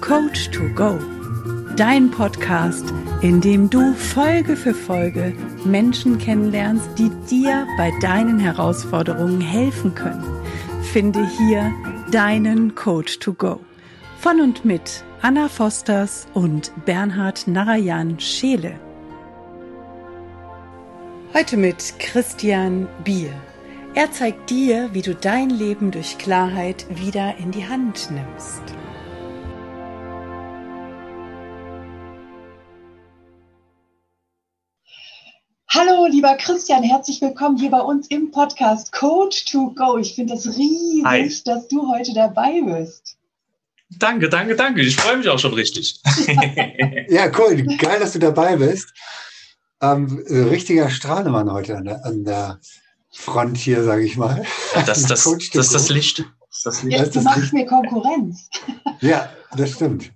Coach to Go. Dein Podcast, in dem du Folge für Folge Menschen kennenlernst, die dir bei deinen Herausforderungen helfen können. Finde hier deinen Coach to Go. Von und mit Anna Fosters und Bernhard Narayan Scheele. Heute mit Christian Bier. Er zeigt dir, wie du dein Leben durch Klarheit wieder in die Hand nimmst. Hallo, lieber Christian, herzlich willkommen hier bei uns im Podcast Coach to Go. Ich finde es riesig, Hi. dass du heute dabei bist. Danke, danke, danke. Ich freue mich auch schon richtig. ja, cool. Geil, dass du dabei bist. Ähm, richtiger Strahlemann heute an der, an der Front hier, sage ich mal. Ja, das, das, das, das, ist das Licht. Das ist das Licht. Jetzt, du machst mir Konkurrenz. ja, das stimmt.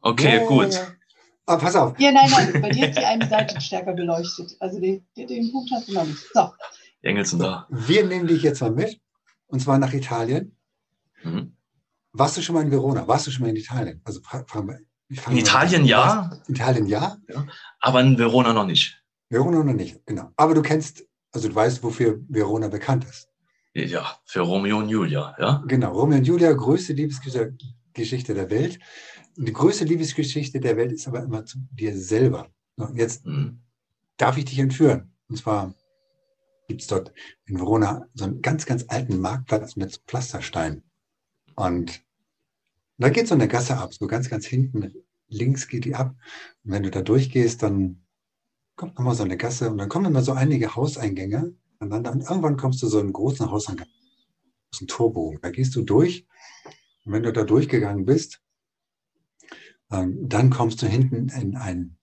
Okay, ja, gut. Ja, Ah, pass auf. Ja, nein, nein, bei dir ist die eine Seite stärker beleuchtet. Also den, den Punkt hast du noch nicht. So. Die Engel sind da. Wir nehmen dich jetzt mal mit, und zwar nach Italien. Mhm. Warst du schon mal in Verona? Warst du schon mal in Italien? Also fragen wir, in Italien ja. Italien ja? ja. Aber in Verona noch nicht. Verona noch nicht, genau. Aber du kennst, also du weißt, wofür Verona bekannt ist. Ja, für Romeo und Julia, ja. Genau, Romeo und Julia, größte Liebesgeschichte der Welt die größte Liebesgeschichte der Welt ist aber immer zu dir selber. Jetzt mhm. darf ich dich entführen. Und zwar gibt es dort in Verona so einen ganz, ganz alten Marktplatz mit Pflasterstein. Und da geht so eine Gasse ab, so ganz, ganz hinten links geht die ab. Und wenn du da durchgehst, dann kommt nochmal so eine Gasse und dann kommen immer so einige Hauseingänge. Und dann, dann irgendwann kommst du so einen großen Hauseingang, aus einem Torbogen. Da gehst du durch. Und wenn du da durchgegangen bist, dann kommst du hinten in einen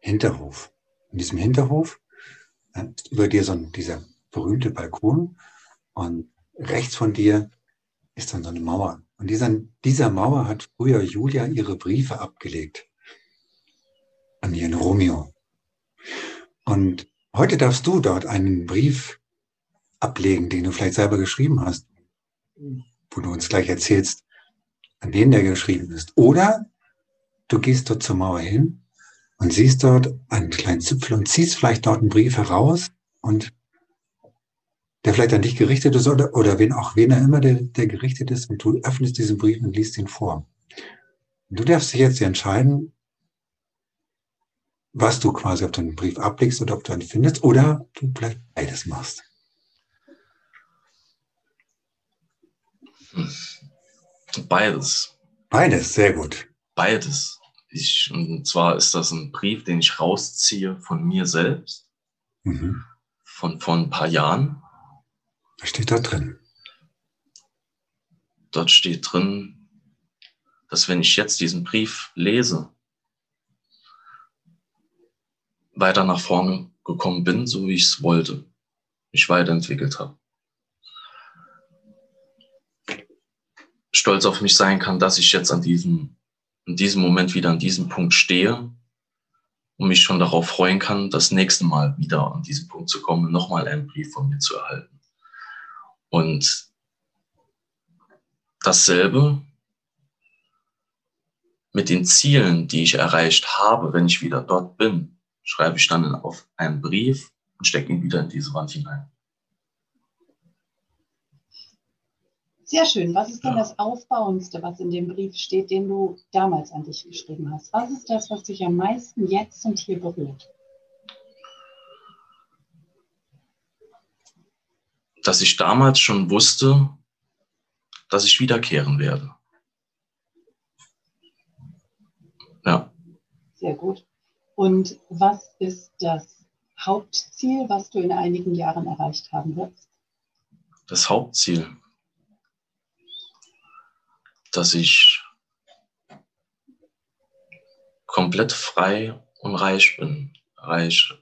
Hinterhof. In diesem Hinterhof äh, über dir so ein, dieser berühmte Balkon und rechts von dir ist dann so eine Mauer. Und dieser, dieser Mauer hat früher Julia ihre Briefe abgelegt an ihren Romeo. Und heute darfst du dort einen Brief ablegen, den du vielleicht selber geschrieben hast, wo du uns gleich erzählst, an wen der geschrieben ist. Oder Du gehst dort zur Mauer hin und siehst dort einen kleinen Zipfel und ziehst vielleicht dort einen Brief heraus und der vielleicht an dich gerichtet ist oder, oder wen auch wen er immer der, der gerichtet ist und du öffnest diesen Brief und liest ihn vor. Und du darfst dich jetzt entscheiden, was du quasi auf deinen Brief ablegst oder ob du ihn findest oder du vielleicht beides machst. Beides. Beides, sehr gut. Beides. Ich, und zwar ist das ein Brief, den ich rausziehe von mir selbst, mhm. von vor ein paar Jahren. Was steht da drin? Dort steht drin, dass wenn ich jetzt diesen Brief lese, weiter nach vorne gekommen bin, so wie ich es wollte, mich weiterentwickelt habe. Stolz auf mich sein kann, dass ich jetzt an diesem in diesem Moment wieder an diesem Punkt stehe und mich schon darauf freuen kann, das nächste Mal wieder an diesen Punkt zu kommen, nochmal einen Brief von mir zu erhalten. Und dasselbe mit den Zielen, die ich erreicht habe, wenn ich wieder dort bin, schreibe ich dann auf einen Brief und stecke ihn wieder in diese Wand hinein. Sehr schön. Was ist denn das Aufbauendste, was in dem Brief steht, den du damals an dich geschrieben hast? Was ist das, was dich am meisten jetzt und hier berührt? Dass ich damals schon wusste, dass ich wiederkehren werde. Ja. Sehr gut. Und was ist das Hauptziel, was du in einigen Jahren erreicht haben wirst? Das Hauptziel dass ich komplett frei und reich bin. Reich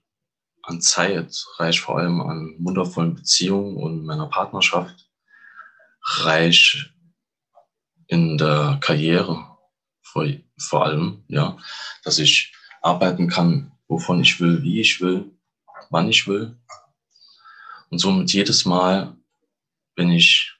an Zeit, reich vor allem an wundervollen Beziehungen und meiner Partnerschaft, reich in der Karriere vor, vor allem, ja, dass ich arbeiten kann, wovon ich will, wie ich will, wann ich will. Und somit jedes Mal, wenn ich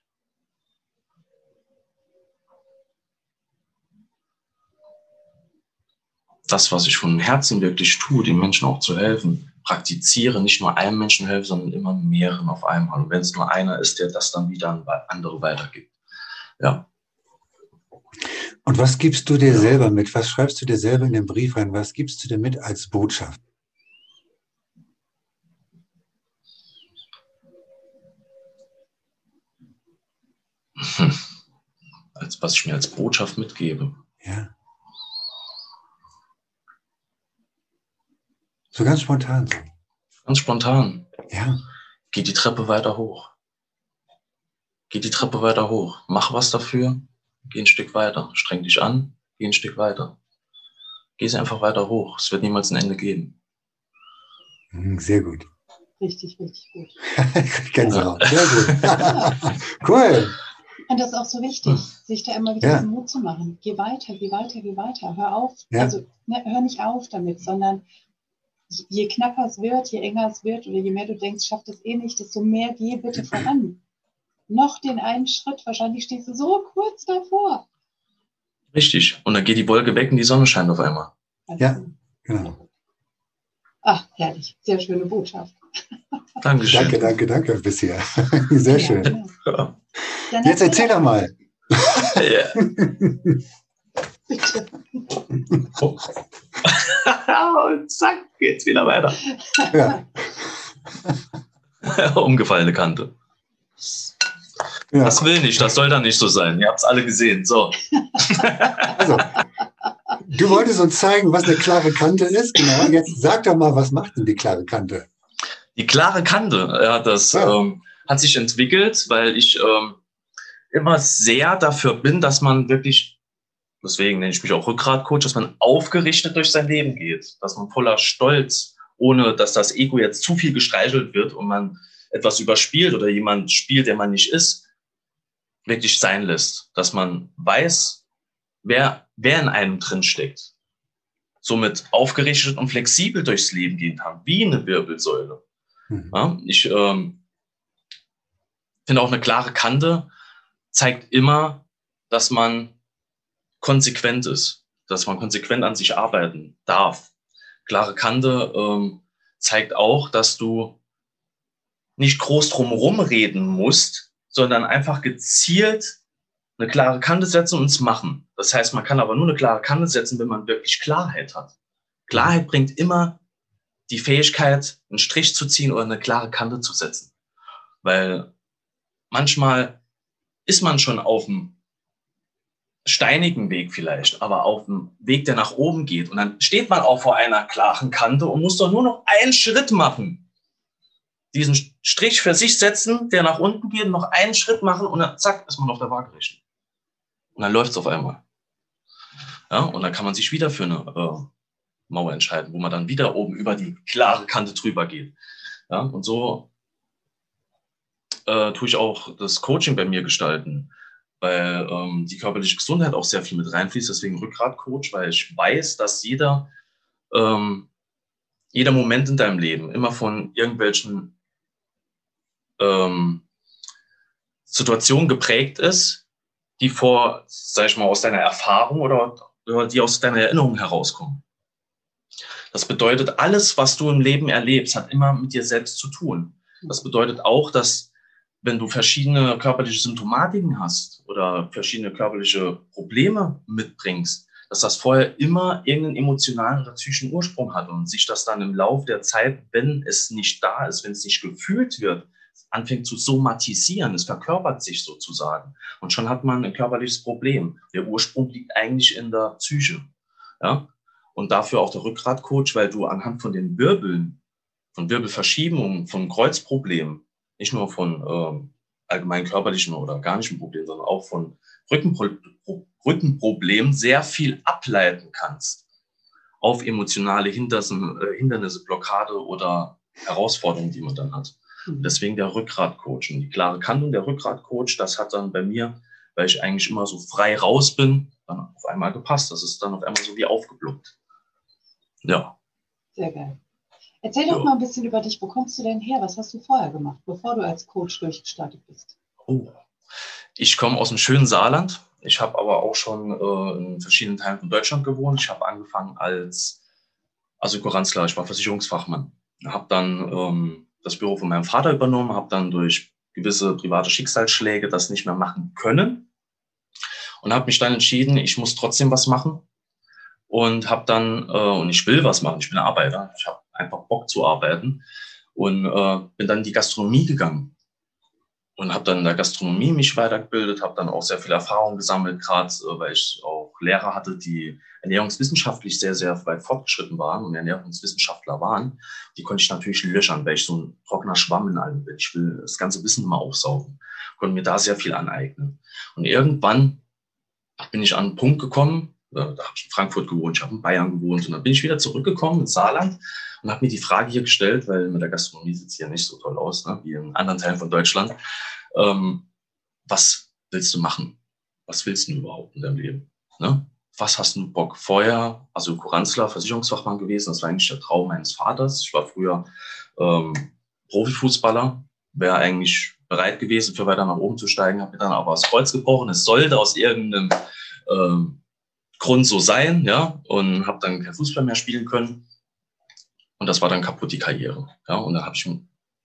das, was ich von Herzen wirklich tue, den Menschen auch zu helfen, praktiziere, nicht nur einem Menschen helfe, sondern immer mehreren auf einmal. Und wenn es nur einer ist, der das dann wieder an andere weitergibt. Ja. Und was gibst du dir ja. selber mit? Was schreibst du dir selber in den Brief rein? Was gibst du dir mit als Botschaft? Hm. Als was ich mir als Botschaft mitgebe. Ja. So ganz spontan. So. Ganz spontan. Ja. Geh die Treppe weiter hoch. Geh die Treppe weiter hoch. Mach was dafür. Geh ein Stück weiter. Streng dich an. Geh ein Stück weiter. Geh es einfach weiter hoch. Es wird niemals ein Ende geben. Hm, sehr gut. Richtig, richtig gut. Gänsehaut. Sehr gut. cool. Und das ist auch so wichtig, hm. sich da immer wieder ja. Mut zu machen. Geh weiter, geh weiter, geh weiter. Hör auf. Ja. Also ne, hör nicht auf damit, sondern je knapper es wird, je enger es wird oder je mehr du denkst, schafft es eh nicht, desto mehr geh bitte voran. Noch den einen Schritt, wahrscheinlich stehst du so kurz davor. Richtig. Und dann geht die Wolke weg und die Sonne scheint auf einmal. Also, ja, genau. Ach, herrlich. Sehr schöne Botschaft. Dankeschön. Danke, danke, danke bisher. Sehr schön. Ja. Jetzt erzähl doch mal. Ja. Bitte. Und zack, geht's wieder weiter. Ja. Umgefallene Kante. Ja. Das will nicht, das soll dann nicht so sein. Ihr habt es alle gesehen. So. Also, du wolltest uns zeigen, was eine klare Kante ist. Genau. Jetzt sag doch mal, was macht denn die klare Kante? Die klare Kante, ja, das ja. Ähm, hat sich entwickelt, weil ich ähm, immer sehr dafür bin, dass man wirklich deswegen nenne ich mich auch Rückgratcoach, dass man aufgerichtet durch sein Leben geht, dass man voller Stolz, ohne dass das Ego jetzt zu viel gestreichelt wird und man etwas überspielt oder jemand spielt, der man nicht ist, wirklich sein lässt, dass man weiß, wer, wer in einem drin steckt. Somit aufgerichtet und flexibel durchs Leben gehen kann, wie eine Wirbelsäule. Mhm. Ja, ich ähm, finde auch eine klare Kante zeigt immer, dass man konsequent ist, dass man konsequent an sich arbeiten darf. Klare Kante ähm, zeigt auch, dass du nicht groß drumherum reden musst, sondern einfach gezielt eine klare Kante setzen und es machen. Das heißt, man kann aber nur eine klare Kante setzen, wenn man wirklich Klarheit hat. Klarheit bringt immer die Fähigkeit, einen Strich zu ziehen oder eine klare Kante zu setzen. Weil manchmal ist man schon auf dem steinigen Weg vielleicht, aber auf dem Weg, der nach oben geht. Und dann steht man auch vor einer klaren Kante und muss doch nur noch einen Schritt machen. Diesen Strich für sich setzen, der nach unten geht, noch einen Schritt machen und dann zack, ist man auf der Waagerechten. Und dann läuft es auf einmal. Ja, und dann kann man sich wieder für eine äh, Mauer entscheiden, wo man dann wieder oben über die klare Kante drüber geht. Ja, und so äh, tue ich auch das Coaching bei mir gestalten weil ähm, die körperliche Gesundheit auch sehr viel mit reinfließt. Deswegen Rückgratcoach, weil ich weiß, dass jeder, ähm, jeder Moment in deinem Leben immer von irgendwelchen ähm, Situationen geprägt ist, die vor, sag ich mal, aus deiner Erfahrung oder, oder die aus deiner Erinnerung herauskommen. Das bedeutet, alles, was du im Leben erlebst, hat immer mit dir selbst zu tun. Das bedeutet auch, dass wenn du verschiedene körperliche Symptomatiken hast oder verschiedene körperliche Probleme mitbringst, dass das vorher immer irgendeinen emotionalen oder psychischen Ursprung hat und sich das dann im Laufe der Zeit, wenn es nicht da ist, wenn es nicht gefühlt wird, anfängt zu somatisieren, es verkörpert sich sozusagen. Und schon hat man ein körperliches Problem. Der Ursprung liegt eigentlich in der Psyche. Ja? Und dafür auch der Rückgratcoach, weil du anhand von den Wirbeln, von Wirbelverschiebungen, von Kreuzproblemen, nicht nur von ähm, allgemein körperlichen oder organischen Problemen, sondern auch von Rückenpro Rückenproblemen sehr viel ableiten kannst auf emotionale Hindernisse, äh, Hindernisse, Blockade oder Herausforderungen, die man dann hat. Mhm. Deswegen der Rückgratcoach. Und die klare Kante der Rückgratcoach, das hat dann bei mir, weil ich eigentlich immer so frei raus bin, dann auf einmal gepasst. Das ist dann auf einmal so wie aufgeblockt. Ja. Sehr geil. Erzähl doch mal ein bisschen über dich. Wo kommst du denn her? Was hast du vorher gemacht, bevor du als Coach durchgestartet bist? Oh. Ich komme aus dem schönen Saarland. Ich habe aber auch schon äh, in verschiedenen Teilen von Deutschland gewohnt. Ich habe angefangen als Assekuranzler, ich war Versicherungsfachmann. Habe dann ähm, das Büro von meinem Vater übernommen, habe dann durch gewisse private Schicksalsschläge das nicht mehr machen können und habe mich dann entschieden, ich muss trotzdem was machen und habe dann, äh, und ich will was machen, ich bin Arbeiter, ich habe einfach Bock zu arbeiten und äh, bin dann in die Gastronomie gegangen und habe dann in der Gastronomie mich weitergebildet, habe dann auch sehr viel Erfahrung gesammelt, gerade äh, weil ich auch Lehrer hatte, die ernährungswissenschaftlich sehr, sehr weit fortgeschritten waren und Ernährungswissenschaftler waren. Die konnte ich natürlich löchern, weil ich so ein trockener Schwamm in allem bin. Ich will das ganze Wissen immer aufsaugen, konnte mir da sehr viel aneignen. Und irgendwann bin ich an einen Punkt gekommen, da, da habe ich in Frankfurt gewohnt, ich habe in Bayern gewohnt und dann bin ich wieder zurückgekommen ins Saarland und habe mir die Frage hier gestellt, weil mit der Gastronomie sieht es hier nicht so toll aus, ne, wie in anderen Teilen von Deutschland. Ähm, was willst du machen? Was willst du überhaupt in deinem Leben? Ne? Was hast du Bock? Vorher, also Kuranzler, Versicherungsfachmann gewesen, das war eigentlich der Traum meines Vaters. Ich war früher ähm, Profifußballer, wäre eigentlich bereit gewesen, für weiter nach oben zu steigen, habe mir dann aber das Kreuz gebrochen. Es sollte aus irgendeinem ähm, Grund so sein, ja, und habe dann kein Fußball mehr spielen können. Und das war dann kaputt, die Karriere. Ja, und dann habe ich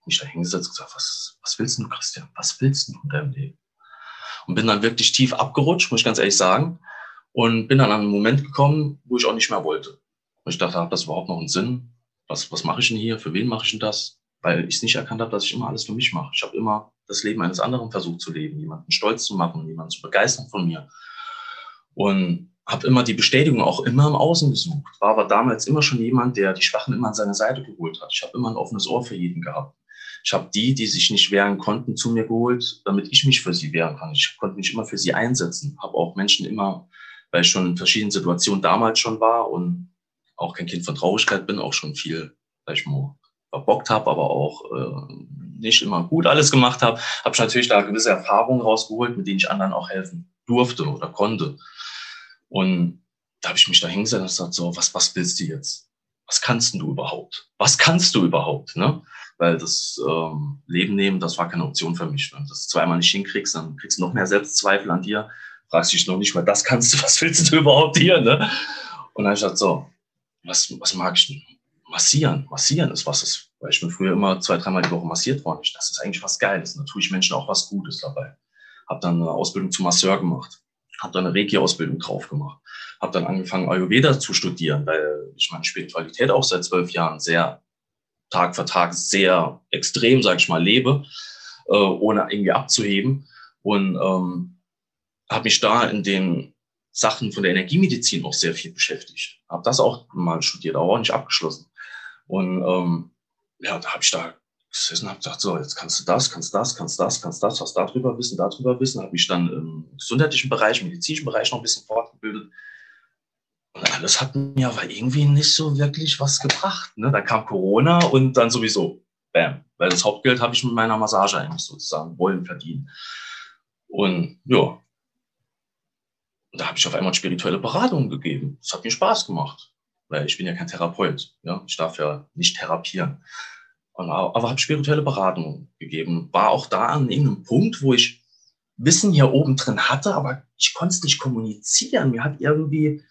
mich da hingesetzt und gesagt, was, was willst du, Christian? Was willst du in deinem Leben? Und bin dann wirklich tief abgerutscht, muss ich ganz ehrlich sagen. Und bin dann an einen Moment gekommen, wo ich auch nicht mehr wollte. Und ich dachte, hat das überhaupt noch einen Sinn? Was, was mache ich denn hier? Für wen mache ich denn das? Weil ich es nicht erkannt habe, dass ich immer alles für mich mache. Ich habe immer das Leben eines anderen versucht zu leben, jemanden stolz zu machen, jemanden zu begeistern von mir. Und habe immer die Bestätigung auch immer im Außen gesucht. War aber damals immer schon jemand, der die Schwachen immer an seine Seite geholt hat. Ich habe immer ein offenes Ohr für jeden gehabt. Ich habe die, die sich nicht wehren konnten, zu mir geholt, damit ich mich für sie wehren kann. Ich konnte mich immer für sie einsetzen. Habe auch Menschen immer, weil ich schon in verschiedenen Situationen damals schon war und auch kein Kind von Traurigkeit bin, auch schon viel, weil ich mal verbockt habe, aber auch äh, nicht immer gut alles gemacht habe, habe ich natürlich da gewisse Erfahrungen rausgeholt, mit denen ich anderen auch helfen durfte oder konnte. Und da habe ich mich da hingesetzt und gesagt, so, was, was willst du jetzt? Was kannst du überhaupt? Was kannst du überhaupt? Ne? Weil das ähm, Leben nehmen, das war keine Option für mich. Wenn du das zweimal nicht hinkriegst, dann kriegst du noch mehr Selbstzweifel an dir. Fragst dich noch nicht mal, das kannst du, was willst du überhaupt hier? Ne? Und dann habe ich gesagt, so, was, was mag ich denn? Massieren. Massieren ist was, ist, weil ich bin früher immer zwei, dreimal die Woche massiert worden. Das ist eigentlich was Geiles. Da tue ich Menschen auch was Gutes dabei. Habe dann eine Ausbildung zum Masseur gemacht habe dann eine Reiki-Ausbildung drauf gemacht, habe dann angefangen, Ayurveda zu studieren, weil ich meine Spiritualität auch seit zwölf Jahren sehr Tag für Tag sehr extrem, sage ich mal, lebe, äh, ohne irgendwie abzuheben. Und ähm, habe mich da in den Sachen von der Energiemedizin auch sehr viel beschäftigt. Habe das auch mal studiert, aber auch nicht abgeschlossen. Und ähm, ja, da habe ich da gesessen habe gesagt, so, jetzt kannst du das, kannst das, kannst das, kannst das, was darüber wissen, darüber wissen. Habe mich dann im gesundheitlichen Bereich, im medizinischen Bereich noch ein bisschen fortgebildet. Und alles hat mir aber irgendwie nicht so wirklich was gebracht. Ne? Da kam Corona und dann sowieso, bam. Weil das Hauptgeld habe ich mit meiner Massage eigentlich sozusagen wollen verdienen. Und ja, und da habe ich auf einmal spirituelle Beratungen gegeben. Das hat mir Spaß gemacht, weil ich bin ja kein Therapeut. Ja? Ich darf ja nicht therapieren aber habe spirituelle Beratung gegeben. War auch da an irgendeinem Punkt, wo ich Wissen hier oben drin hatte, aber ich konnte es nicht kommunizieren. Mir hat irgendwie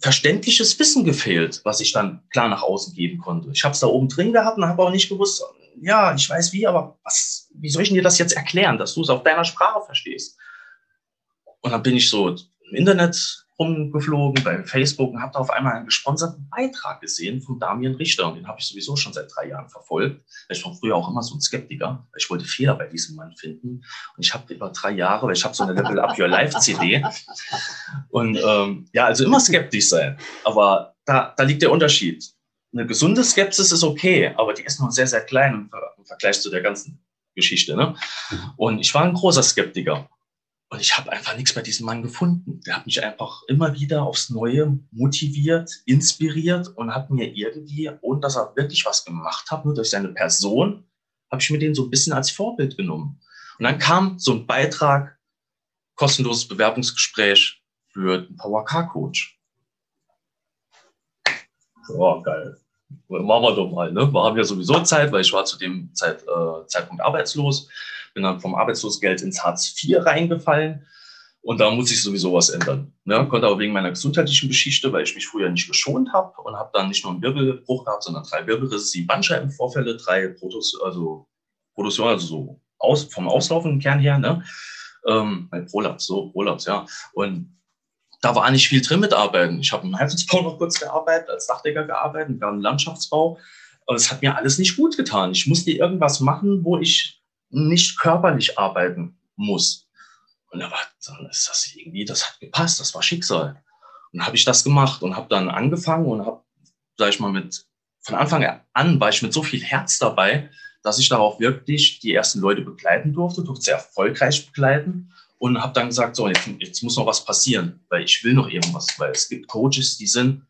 verständliches Wissen gefehlt, was ich dann klar nach außen geben konnte. Ich habe es da oben drin gehabt und habe auch nicht gewusst, ja, ich weiß wie, aber was, wie soll ich dir das jetzt erklären, dass du es auf deiner Sprache verstehst? Und dann bin ich so im Internet rumgeflogen bei Facebook und habe da auf einmal einen gesponserten Beitrag gesehen von Damian Richter. Und den habe ich sowieso schon seit drei Jahren verfolgt. Ich war früher auch immer so ein Skeptiker. Ich wollte Fehler bei diesem Mann finden. Und ich habe über drei Jahre, weil ich habe so eine Level Up Your Life CD. Und ähm, ja, also immer skeptisch sein. Aber da, da liegt der Unterschied. Eine gesunde Skepsis ist okay, aber die ist nur sehr, sehr klein im, im Vergleich zu der ganzen Geschichte. Ne? Und ich war ein großer Skeptiker. Und ich habe einfach nichts bei diesem Mann gefunden. Der hat mich einfach immer wieder aufs Neue motiviert, inspiriert und hat mir irgendwie, ohne dass er wirklich was gemacht hat, nur durch seine Person, habe ich mir den so ein bisschen als Vorbild genommen. Und dann kam so ein Beitrag, kostenloses Bewerbungsgespräch für den Power Car Coach. Oh, geil. Machen wir doch mal, ne? Wir haben ja sowieso Zeit, weil ich war zu dem Zeit, äh, Zeitpunkt arbeitslos bin dann vom Arbeitslosengeld ins Hartz IV reingefallen. Und da muss ich sowieso was ändern. Ne? Konnte aber wegen meiner gesundheitlichen Geschichte, weil ich mich früher nicht geschont habe und habe dann nicht nur einen Wirbelbruch gehabt, sondern drei Wirbelrisse, sieben Bandscheibenvorfälle, drei Protos, also Produktion, also so aus, vom auslaufenden Kern her, ne? Ähm, Prolaps, so Prolaps, ja. Und da war nicht viel drin mit Arbeiten. Ich habe im Heizungsbau noch kurz gearbeitet, als Dachdecker gearbeitet, im Landschaftsbau. Aber es hat mir alles nicht gut getan. Ich musste irgendwas machen, wo ich nicht körperlich arbeiten muss. Und da war, dann ist das irgendwie, das hat gepasst, das war Schicksal. Und habe ich das gemacht und habe dann angefangen und habe, sag ich mal, mit von Anfang an war ich mit so viel Herz dabei, dass ich darauf wirklich die ersten Leute begleiten durfte, durfte sehr erfolgreich begleiten und habe dann gesagt, so, jetzt, jetzt, muss noch was passieren, weil ich will noch irgendwas, weil es gibt Coaches, die sind,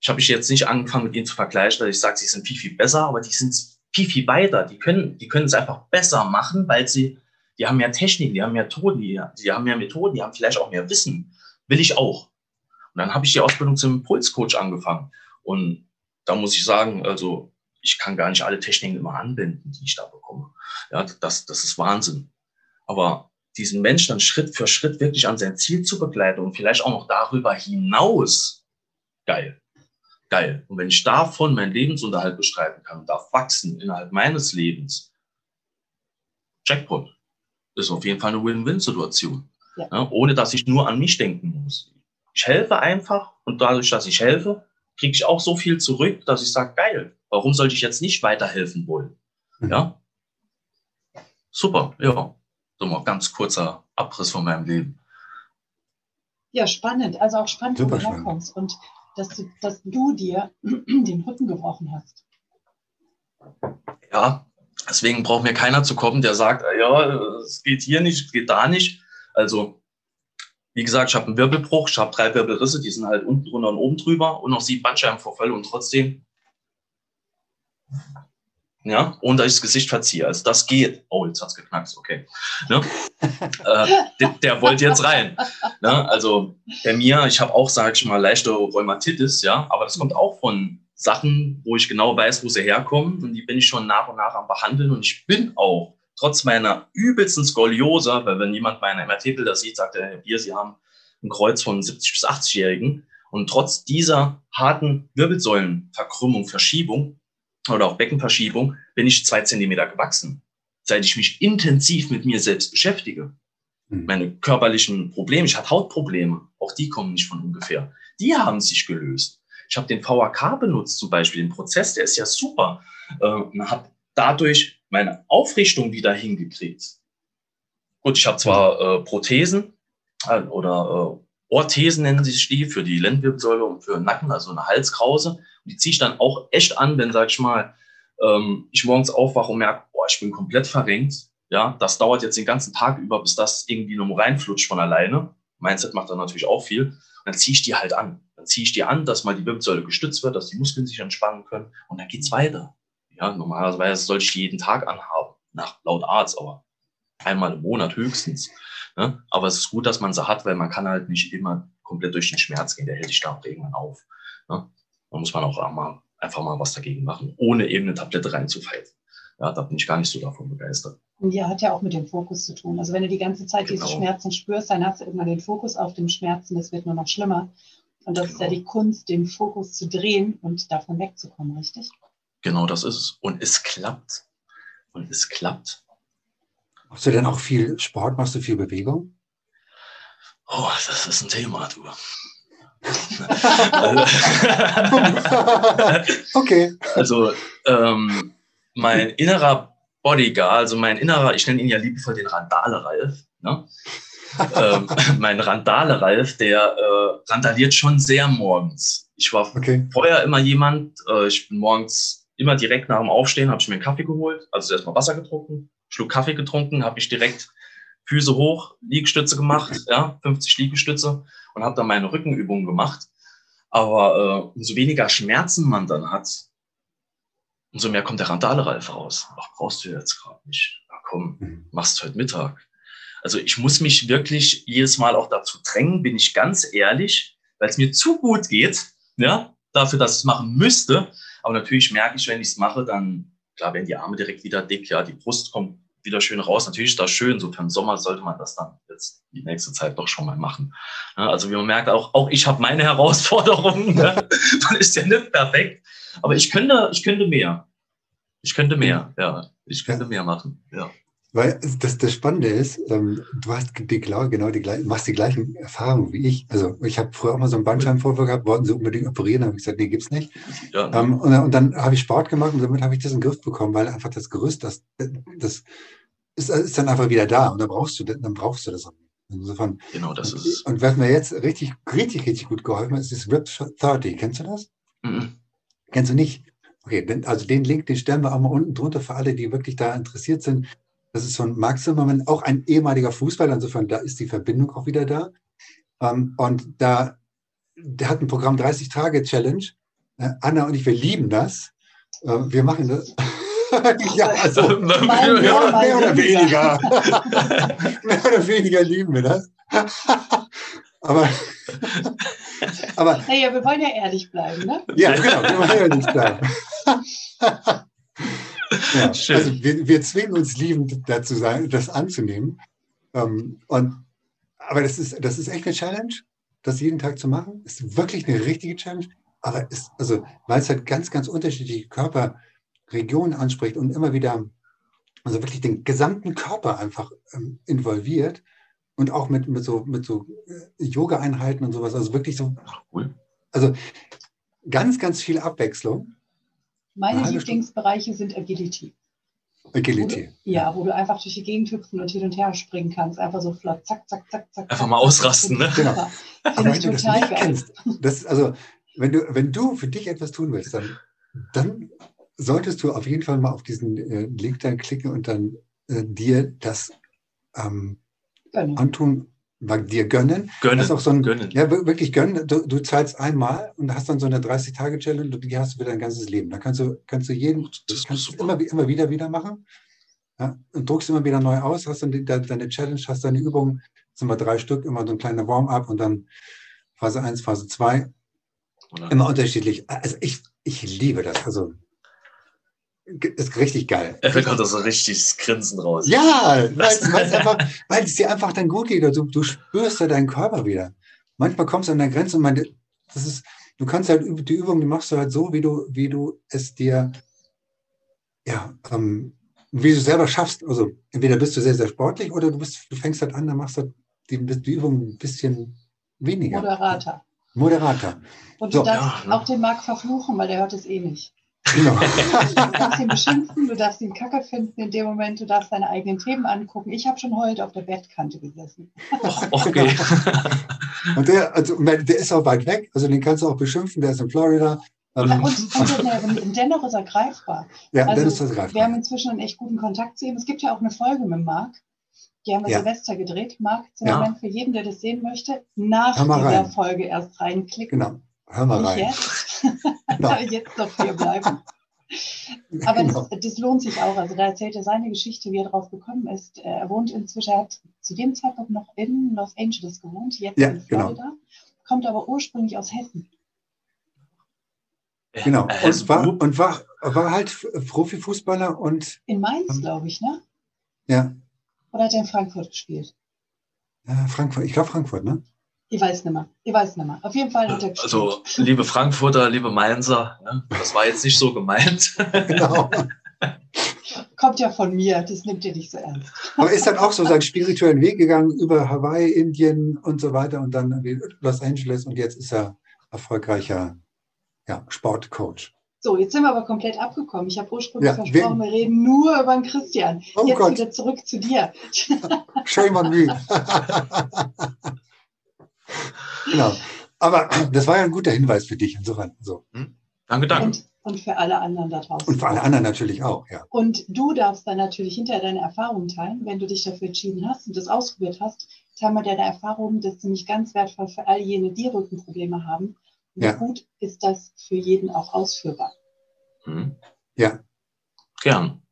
ich habe mich jetzt nicht angefangen, mit ihnen zu vergleichen, dass ich sage, sie sind viel, viel besser, aber die sind viel, viel weiter. Die können, die können es einfach besser machen, weil sie, die haben mehr Technik, die haben mehr Methoden, die, die haben mehr Methoden, die haben vielleicht auch mehr Wissen. Will ich auch. Und dann habe ich die Ausbildung zum Impulscoach angefangen. Und da muss ich sagen, also ich kann gar nicht alle Techniken immer anwenden, die ich da bekomme. Ja, das, das ist Wahnsinn. Aber diesen Menschen dann Schritt für Schritt wirklich an sein Ziel zu begleiten und vielleicht auch noch darüber hinaus, geil geil. Und wenn ich davon meinen Lebensunterhalt bestreiten kann, darf wachsen innerhalb meines Lebens, Jackpot. ist auf jeden Fall eine Win-Win-Situation. Ja. Ja, ohne dass ich nur an mich denken muss. Ich helfe einfach und dadurch, dass ich helfe, kriege ich auch so viel zurück, dass ich sage, geil, warum sollte ich jetzt nicht weiterhelfen wollen? Mhm. Ja? Super, ja. So mal ganz kurzer Abriss von meinem Leben. Ja, spannend. Also auch spannend, wo du herkommst. Und dass du, dass du dir den Rücken gebrochen hast. Ja, deswegen braucht mir keiner zu kommen, der sagt, ja, es geht hier nicht, es geht da nicht. Also, wie gesagt, ich habe einen Wirbelbruch, ich habe drei Wirbelrisse, die sind halt unten drunter und oben drüber und noch sieben Bandscheibenvorfälle und trotzdem ja, ohne dass ich das Gesicht verziehe. Also das geht. Oh, jetzt hat es geknackst, okay. Ne? äh, der, der wollte jetzt rein. Ne? Also bei mir, ich habe auch, sage ich mal, leichte Rheumatitis, ja, aber das kommt auch von Sachen, wo ich genau weiß, wo sie herkommen und die bin ich schon nach und nach am behandeln und ich bin auch trotz meiner übelsten Skoliose, weil wenn jemand meine MRT-Bilder sieht, sagt er, hier, Sie haben ein Kreuz von 70 bis 80-Jährigen und trotz dieser harten Wirbelsäulenverkrümmung, Verschiebung oder auch Beckenverschiebung, bin ich zwei Zentimeter gewachsen, seit ich mich intensiv mit mir selbst beschäftige. Mhm. Meine körperlichen Probleme, ich hatte Hautprobleme, auch die kommen nicht von ungefähr. Die haben sich gelöst. Ich habe den VHK benutzt zum Beispiel, den Prozess, der ist ja super. Äh, und habe dadurch meine Aufrichtung wieder hingekriegt. Gut, ich habe zwar äh, Prothesen äh, oder äh, Orthesen nennen sich die für die Lendenwirbelsäule und für den Nacken, also eine Halskrause. Die ziehe ich dann auch echt an, wenn, sag ich mal, ähm, ich morgens aufwache und merke, boah, ich bin komplett verrenkt. Ja, das dauert jetzt den ganzen Tag über, bis das irgendwie nur reinflutscht von alleine. Mindset macht dann natürlich auch viel. Und dann ziehe ich die halt an. Dann ziehe ich die an, dass mal die Wirbelsäule gestützt wird, dass die Muskeln sich entspannen können. Und dann geht's weiter. Ja, normalerweise sollte ich die jeden Tag anhaben, nach laut Arzt, aber einmal im Monat höchstens. Ne? Aber es ist gut, dass man sie hat, weil man kann halt nicht immer komplett durch den Schmerz gehen. Der hält sich da auch irgendwann auf. Ne? Da muss man auch mal, einfach mal was dagegen machen, ohne eben eine Tablette reinzufallen. Ja, da bin ich gar nicht so davon begeistert. Und ja, hat ja auch mit dem Fokus zu tun. Also wenn du die ganze Zeit genau. diese Schmerzen spürst, dann hast du irgendwann den Fokus auf dem Schmerzen, das wird nur noch schlimmer. Und das genau. ist ja genau. die Kunst, den Fokus zu drehen und davon wegzukommen, richtig? Genau das ist es. Und es klappt. Und es klappt. Machst du denn auch viel Sport? Machst du viel Bewegung? Oh, das ist ein Thema, du. okay. Also ähm, mein innerer Bodyguard, also mein innerer, ich nenne ihn ja liebevoll den Randale-Ralf, ne? ähm, mein Randale-Ralf, der äh, randaliert schon sehr morgens. Ich war okay. vorher immer jemand, äh, ich bin morgens immer direkt nach dem Aufstehen, habe ich mir einen Kaffee geholt, also erstmal Wasser getrunken, Schluck Kaffee getrunken, habe ich direkt Füße hoch, Liegestütze gemacht, ja, 50 Liegestütze und habe dann meine Rückenübungen gemacht. Aber äh, umso weniger Schmerzen man dann hat, umso mehr kommt der Randale-Ralf raus. Ach, brauchst du jetzt gerade nicht. Na komm, mhm. machst heute Mittag. Also ich muss mich wirklich jedes Mal auch dazu drängen, bin ich ganz ehrlich, weil es mir zu gut geht, ja, dafür, dass ich es machen müsste. Aber natürlich merke ich, wenn ich es mache, dann, klar, werden die Arme direkt wieder dick, ja, die Brust kommt wieder schön raus. Natürlich ist das schön, so für den Sommer sollte man das dann jetzt die nächste Zeit doch schon mal machen. Also wie man merkt, auch, auch ich habe meine Herausforderungen. Ne? Man ist ja nicht perfekt. Aber ich könnte, ich könnte mehr. Ich könnte mehr, ja. Ich könnte mehr machen, ja. Weil das, das Spannende ist, ähm, du hast die, genau die gleichen, machst die gleichen Erfahrungen wie ich. Also ich habe früher auch mal so einen Bandscheibenvorfall gehabt, wollten sie unbedingt operieren, habe ich gesagt, nee, gibt's nicht. Ja. Ähm, und, und, dann habe ich Sport gemacht und damit habe ich das in den Griff bekommen, weil einfach das Gerüst, das, das ist, ist dann einfach wieder da und dann brauchst du, dann brauchst du das auch nicht. Insofern. Genau, das ist es. Und was mir jetzt richtig, richtig, richtig gut geholfen hat, ist das RIP 30. Kennst du das? Mhm. Kennst du nicht? Okay, also den Link, den stellen wir auch mal unten drunter für alle, die wirklich da interessiert sind. Das ist von Marc Zimmermann, auch ein ehemaliger Fußballer. Insofern, da ist die Verbindung auch wieder da. Ähm, und da, der hat ein Programm 30 Tage Challenge. Anna und ich, wir lieben das. Äh, wir machen das. Ja, also mehr, mehr oder weniger. mehr oder weniger lieben wir das. aber, aber. Naja, wir wollen ja ehrlich bleiben, ne? Ja, genau, wir wollen ehrlich bleiben. Ja, also wir, wir, zwingen uns liebend dazu sein, das anzunehmen. Ähm, und, aber das ist, das ist echt eine Challenge, das jeden Tag zu machen. Ist wirklich eine richtige Challenge. Aber ist, also, weil es halt ganz, ganz unterschiedliche Körperregionen anspricht und immer wieder, also wirklich den gesamten Körper einfach ähm, involviert und auch mit, mit so, mit so äh, Yoga-Einheiten und sowas. Also wirklich so, also ganz, ganz viel Abwechslung. Meine Lieblingsbereiche sind Agility. Agility. Du, ja, wo du einfach durch die Gegend hüpfen und hin und her springen kannst. Einfach so flott, zack, zack, zack, zack. Einfach mal ausrasten, ne? Genau. Aber wenn du das nicht geil. kennst, das, also, wenn du, wenn du für dich etwas tun willst, dann, dann solltest du auf jeden Fall mal auf diesen äh, Link dann klicken und dann äh, dir das ähm, antun dir gönnen. Gönnen. Das ist auch so ein, gönnen. Ja, wirklich gönnen. Du, du zahlst einmal und hast dann so eine 30-Tage-Challenge und die hast du für dein ganzes Leben. Da kannst du, kannst du jeden, das kannst du immer, immer wieder wieder machen. Ja, und druckst immer wieder neu aus, hast dann die, deine Challenge, hast deine Übungen, sind wir drei Stück, immer so ein kleiner Warm-up und dann Phase 1, Phase 2. Immer unterschiedlich. Also ich, ich liebe das. Also ist richtig geil. Er kommt da so richtig Grinsen raus. Ja, weil es dir einfach dann gut geht. Du, du spürst ja deinen Körper wieder. Manchmal kommst du an der Grenze und man, das ist, du kannst halt die Übung, die machst du halt so, wie du, wie du es dir, ja, ähm, wie du es selber schaffst. Also entweder bist du sehr, sehr sportlich oder du bist, du fängst halt an, dann machst du die, die Übung ein bisschen weniger. Moderater. Moderater. Und du so. darfst ja. auch den Marc verfluchen, weil der hört es eh nicht. Genau. Du darfst ihn beschimpfen, du darfst ihn kacke finden in dem Moment, du darfst deine eigenen Themen angucken. Ich habe schon heute auf der Bettkante gesessen. okay. Und der, also, der ist auch weit weg, also den kannst du auch beschimpfen, der ist in Florida. Und, und, und dennoch ist er greifbar. Ja, also, ist er greifbar. Wir haben inzwischen einen echt guten Kontakt zu ihm. Es gibt ja auch eine Folge mit Marc. Die haben wir ja. Silvester gedreht. Marc, Zimmermann, ja. für jeden, der das sehen möchte, nach dieser rein. Folge erst reinklicken. Genau. Hör mal rein. Jetzt. genau. jetzt noch hier bleiben. Aber genau. das, das, lohnt sich auch. Also da erzählt er seine Geschichte, wie er darauf gekommen ist. Er wohnt inzwischen, er hat zu dem Zeitpunkt noch in Los Angeles gewohnt, jetzt ja, in genau. Florida, genau. kommt aber ursprünglich aus Hessen. Genau. Und war, und war, war halt Profifußballer und. In Mainz, glaube ich, ne? Ja. Oder hat er in Frankfurt gespielt? Ja, Frankfurt, ich glaube Frankfurt, ne? Ich weiß nicht mehr. Ich weiß nicht mehr. Auf jeden Fall hat er gespielt. Also, liebe Frankfurter, liebe Mainzer, ja, das war jetzt nicht so gemeint. genau. Kommt ja von mir, das nimmt ihr nicht so ernst. Aber ist dann auch so seinen spirituellen Weg gegangen über Hawaii, Indien und so weiter und dann Los Angeles und jetzt ist er erfolgreicher ja, Sportcoach. So, jetzt sind wir aber komplett abgekommen. Ich habe ursprünglich ja, versprochen, wir reden nur über den Christian. Oh jetzt Gott. wieder zurück zu dir. Shame on me. genau. Aber das war ja ein guter Hinweis für dich insofern. So. Hm? Danke, danke. Und, und, für alle anderen da draußen. Und für alle anderen natürlich auch, ja. Und du darfst dann natürlich hinterher deine Erfahrungen teilen, wenn du dich dafür entschieden hast und das ausprobiert hast. Teil mal deine Erfahrungen, das ist nämlich ganz wertvoll für all jene, die Rückenprobleme haben. Und ja. gut ist das für jeden auch ausführbar. Hm. Ja. Gern.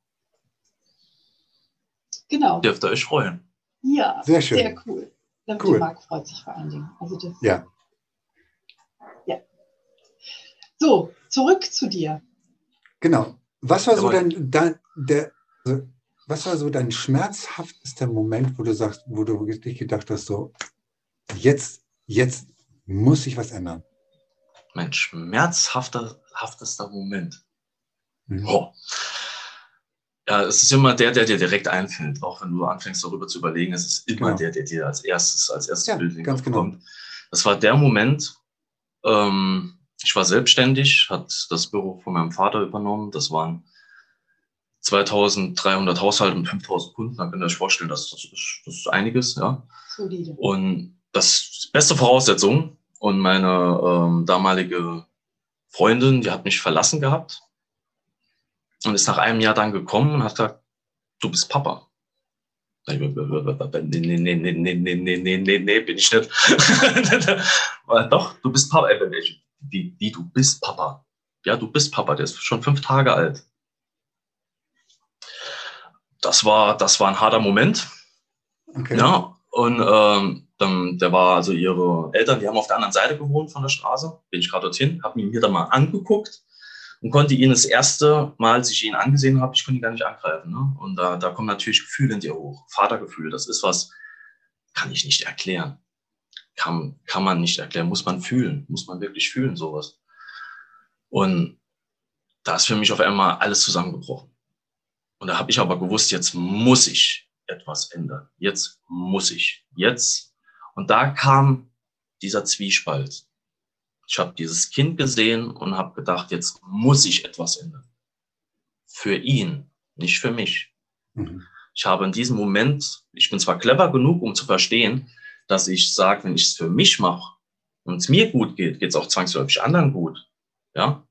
Genau. Dürft ihr euch freuen. Ja, sehr schön. Sehr cool. Der cool. Marc freut sich vor allen Dingen. Also das, ja. Ja. So, zurück zu dir. Genau. Was war so dein, dein der, also was war so dein schmerzhaftester Moment, wo du sagst, wo du wirklich gedacht hast, so, jetzt, jetzt muss sich was ändern? Mein schmerzhaftester Moment. Mhm. Oh. Ja, es ist immer der, der dir direkt einfällt, auch wenn du anfängst darüber zu überlegen, es ist immer genau. der, der dir als erstes, als erstes ja, Bild ganz genau. kommt. Das war der Moment, ähm, ich war selbstständig, hat das Büro von meinem Vater übernommen. Das waren 2300 Haushalte und 5000 Kunden. Da könnt ihr euch vorstellen, das, das, ist, das ist einiges. Ja. Solide. Und das ist beste Voraussetzung. Und meine ähm, damalige Freundin, die hat mich verlassen gehabt und ist nach einem Jahr dann gekommen und hat gesagt, du bist Papa. Nee, nee, nee, nee, nee, nee, nee, nee, nee, nee, bin ich nicht. Doch, du bist Papa. Wie, wie, du bist Papa. Ja, du bist Papa, der ist schon fünf Tage alt. Das war, das war ein harter Moment. Okay. Ja, und ähm, dann, der war also ihre Eltern, die haben auf der anderen Seite gewohnt von der Straße. Bin ich gerade dorthin, habe mir da mal angeguckt und konnte ihn das erste Mal, als ich ihn angesehen habe, ich konnte ihn gar nicht angreifen. Ne? Und da, da kommen natürlich Gefühle in dir hoch. Vatergefühle, das ist was, kann ich nicht erklären. Kann, kann man nicht erklären, muss man fühlen, muss man wirklich fühlen, sowas. Und da ist für mich auf einmal alles zusammengebrochen. Und da habe ich aber gewusst, jetzt muss ich etwas ändern. Jetzt muss ich. Jetzt. Und da kam dieser Zwiespalt. Ich habe dieses Kind gesehen und habe gedacht, jetzt muss ich etwas ändern. Für ihn, nicht für mich. Mhm. Ich habe in diesem Moment, ich bin zwar clever genug, um zu verstehen, dass ich sage, wenn ich es für mich mache und es mir gut geht, geht es auch zwangsläufig anderen gut. Ja?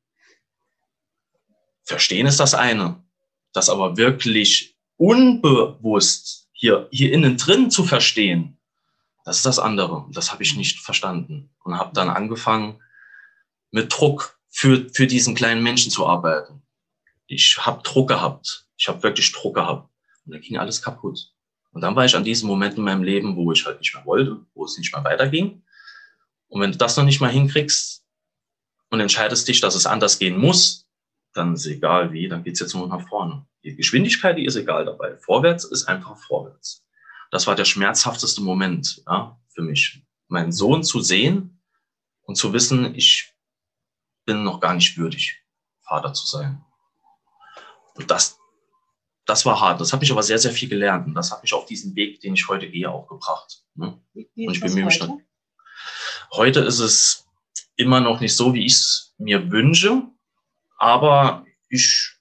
Verstehen ist das eine. Das aber wirklich unbewusst hier, hier innen drin zu verstehen, das ist das andere. Das habe ich nicht verstanden und habe dann angefangen, mit Druck für, für diesen kleinen Menschen zu arbeiten. Ich habe Druck gehabt. Ich habe wirklich Druck gehabt. Und da ging alles kaputt. Und dann war ich an diesem Moment in meinem Leben, wo ich halt nicht mehr wollte, wo es nicht mehr weiterging. Und wenn du das noch nicht mal hinkriegst und entscheidest dich, dass es anders gehen muss, dann ist egal wie, dann geht's jetzt nur nach vorne. Die Geschwindigkeit, die ist egal dabei. Vorwärts ist einfach vorwärts. Das war der schmerzhafteste Moment ja, für mich. Meinen Sohn zu sehen und zu wissen, ich bin noch gar nicht würdig, Vater zu sein. Und das, das war hart. Das hat mich aber sehr, sehr viel gelernt. Und das hat mich auf diesen Weg, den ich heute gehe, auch gebracht. Ne? Und ich bemühe mich dann. Heute ist es immer noch nicht so, wie ich es mir wünsche. Aber ich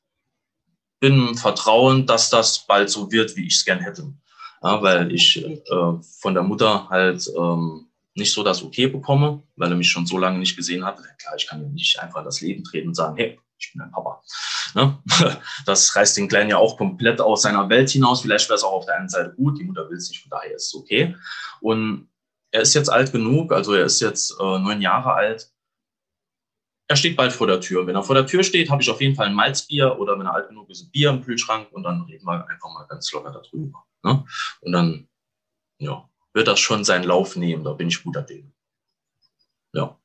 bin vertrauen, dass das bald so wird, wie ich es gern hätte. Ja, weil ich äh, von der Mutter halt ähm, nicht so das Okay bekomme, weil er mich schon so lange nicht gesehen hat. Klar, ich kann ja nicht einfach das Leben treten und sagen, hey, ich bin ein Papa. Ne? Das reißt den Kleinen ja auch komplett aus seiner Welt hinaus. Vielleicht wäre es auch auf der einen Seite gut, die Mutter will es nicht, von daher ist es okay. Und er ist jetzt alt genug, also er ist jetzt äh, neun Jahre alt. Er steht bald vor der Tür. Wenn er vor der Tür steht, habe ich auf jeden Fall ein Malzbier oder wenn er alt genug ist, ein Bier im Kühlschrank und dann reden wir einfach mal ganz locker darüber. Ne? Und dann, ja, wird das schon seinen Lauf nehmen. Da bin ich guter Dinge. Ja,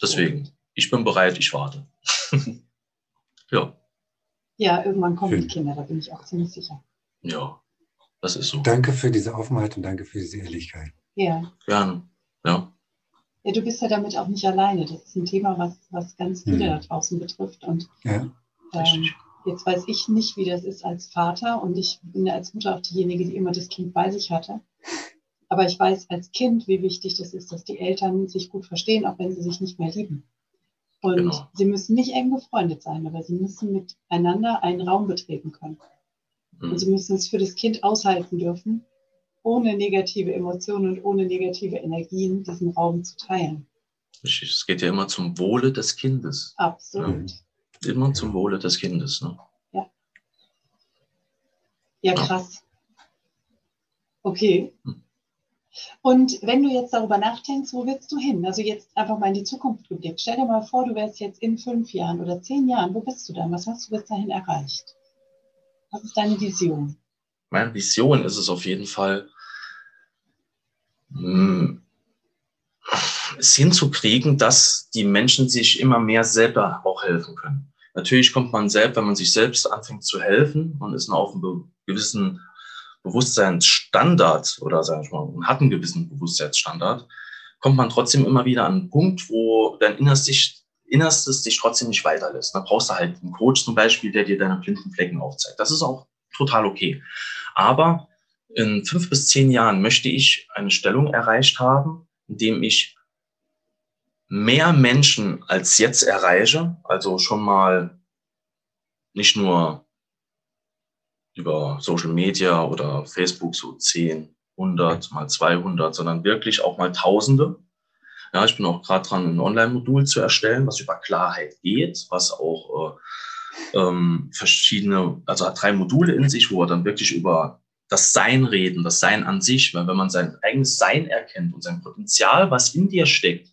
deswegen, ich bin bereit, ich warte. ja. Ja, irgendwann kommen die Kinder, da bin ich auch ziemlich sicher. Ja, das ist so. Danke für diese Offenheit und danke für diese Ehrlichkeit. Ja. Gerne, ja. Ja, du bist ja damit auch nicht alleine. Das ist ein Thema, was, was ganz viele mhm. da draußen betrifft. Und ja. ähm, jetzt weiß ich nicht, wie das ist als Vater und ich bin ja als Mutter auch diejenige, die immer das Kind bei sich hatte. Aber ich weiß als Kind, wie wichtig das ist, dass die Eltern sich gut verstehen, auch wenn sie sich nicht mehr lieben. Und genau. sie müssen nicht eng befreundet sein, aber sie müssen miteinander einen Raum betreten können. Mhm. Und sie müssen es für das Kind aushalten dürfen, ohne negative Emotionen und ohne negative Energien diesen Raum zu teilen. Es geht ja immer zum Wohle des Kindes. Absolut. Ja. Immer zum Wohle des Kindes. Ne? Ja. Ja, krass. Okay. Hm. Und wenn du jetzt darüber nachdenkst, wo willst du hin? Also jetzt einfach mal in die Zukunft geblickt. Stell dir mal vor, du wärst jetzt in fünf Jahren oder zehn Jahren. Wo bist du dann? Was hast du bis dahin erreicht? Was ist deine Vision? Meine Vision ist es auf jeden Fall, hm, es hinzukriegen, dass die Menschen sich immer mehr selber auch helfen können. Natürlich kommt man selbst, wenn man sich selbst anfängt zu helfen und ist auf einem gewissen Bewusstseinsstandard oder sagen wir mal, hat einen gewissen Bewusstseinsstandard, kommt man trotzdem immer wieder an einen Punkt, wo dein Innerstes, Innerstes dich trotzdem nicht weiterlässt. Da brauchst du halt einen Coach zum Beispiel, der dir deine blinden Flecken aufzeigt. Das ist auch total okay. Aber in fünf bis zehn Jahren möchte ich eine Stellung erreicht haben, in dem ich mehr Menschen als jetzt erreiche, also schon mal nicht nur über Social Media oder Facebook so 10, 100 mal 200, sondern wirklich auch mal Tausende. Ja, ich bin auch gerade dran, ein Online-Modul zu erstellen, was über Klarheit geht, was auch äh, ähm, verschiedene, also hat drei Module in sich, wo wir dann wirklich über das Sein reden, das Sein an sich, weil wenn man sein eigenes Sein erkennt und sein Potenzial, was in dir steckt,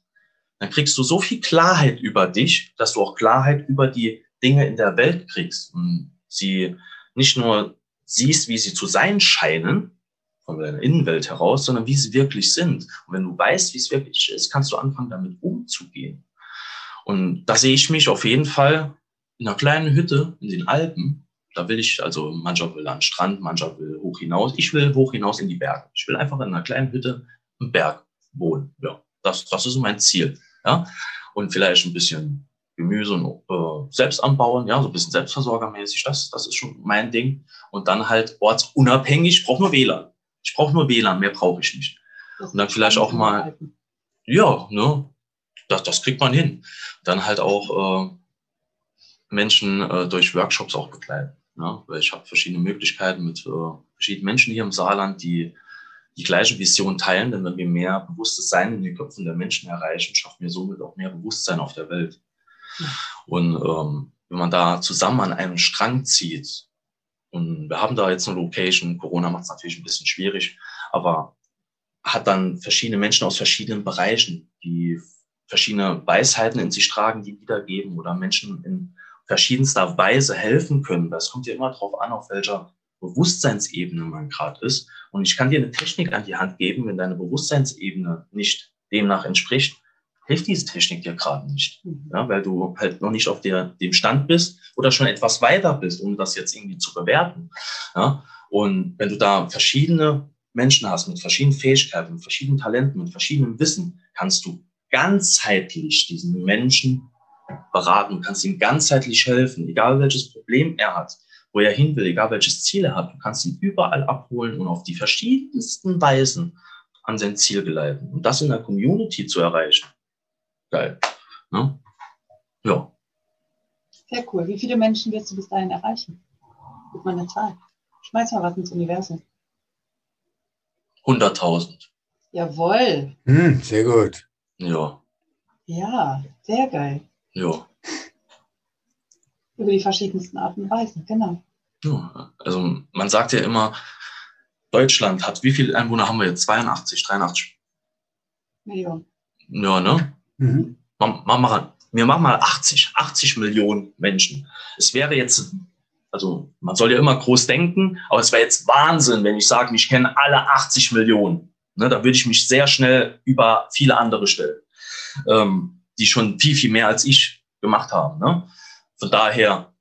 dann kriegst du so viel Klarheit über dich, dass du auch Klarheit über die Dinge in der Welt kriegst. Und sie nicht nur siehst, wie sie zu sein scheinen, von deiner Innenwelt heraus, sondern wie sie wirklich sind. Und wenn du weißt, wie es wirklich ist, kannst du anfangen, damit umzugehen. Und da sehe ich mich auf jeden Fall in einer kleinen Hütte in den Alpen. Da will ich, also mancher will an den Strand, mancher will hoch hinaus. Ich will hoch hinaus in die Berge. Ich will einfach in einer kleinen Hütte im Berg wohnen. Ja, das, das ist mein Ziel. Ja, und vielleicht ein bisschen Gemüse und, äh, selbst anbauen, ja, so ein bisschen selbstversorgermäßig, das, das ist schon mein Ding. Und dann halt ortsunabhängig, ich brauche nur WLAN. Ich brauche nur WLAN, mehr brauche ich nicht. Und dann vielleicht auch mal, ja, ne, das, das kriegt man hin. Dann halt auch äh, Menschen äh, durch Workshops auch begleiten. Ne? Weil ich habe verschiedene Möglichkeiten mit äh, verschiedenen Menschen hier im Saarland, die die gleiche Vision teilen, denn wenn wir mehr bewusstes Sein in den Köpfen der Menschen erreichen, schaffen wir somit auch mehr Bewusstsein auf der Welt. Und ähm, wenn man da zusammen an einem Strang zieht, und wir haben da jetzt eine Location, Corona macht es natürlich ein bisschen schwierig, aber hat dann verschiedene Menschen aus verschiedenen Bereichen, die verschiedene Weisheiten in sich tragen, die wiedergeben oder Menschen in verschiedenster Weise helfen können. Das kommt ja immer darauf an, auf welcher Bewusstseinsebene man gerade ist. Und ich kann dir eine Technik an die Hand geben, wenn deine Bewusstseinsebene nicht demnach entspricht, hilft diese Technik dir gerade nicht, mhm. ja, weil du halt noch nicht auf der, dem Stand bist oder schon etwas weiter bist, um das jetzt irgendwie zu bewerten. Ja. Und wenn du da verschiedene Menschen hast mit verschiedenen Fähigkeiten, mit verschiedenen Talenten, mit verschiedenem Wissen, kannst du ganzheitlich diesen Menschen beraten, kannst ihm ganzheitlich helfen, egal welches Problem er hat, wo er hin will, egal welches Ziel er hat. Du kannst ihn überall abholen und auf die verschiedensten Weisen an sein Ziel geleiten. Und das in der Community zu erreichen, geil. Ne? Ja. Sehr cool. Wie viele Menschen wirst du bis dahin erreichen? Gib mal eine Zahl. Schmeiß mal was ins Universum. 100.000. Jawohl. Hm, sehr gut. Ja. Ja, sehr geil. Ja. Über die verschiedensten Arten und Weisen, genau. Ja, also man sagt ja immer, Deutschland hat, wie viele Einwohner haben wir jetzt? 82, 83? Millionen. Ja, ne? Mhm. Man, man machen, wir machen mal 80, 80 Millionen Menschen. Es wäre jetzt, also man soll ja immer groß denken, aber es wäre jetzt Wahnsinn, wenn ich sage, ich kenne alle 80 Millionen. Ne, da würde ich mich sehr schnell über viele andere stellen, ähm, die schon viel, viel mehr als ich gemacht haben. Ne? Von daher,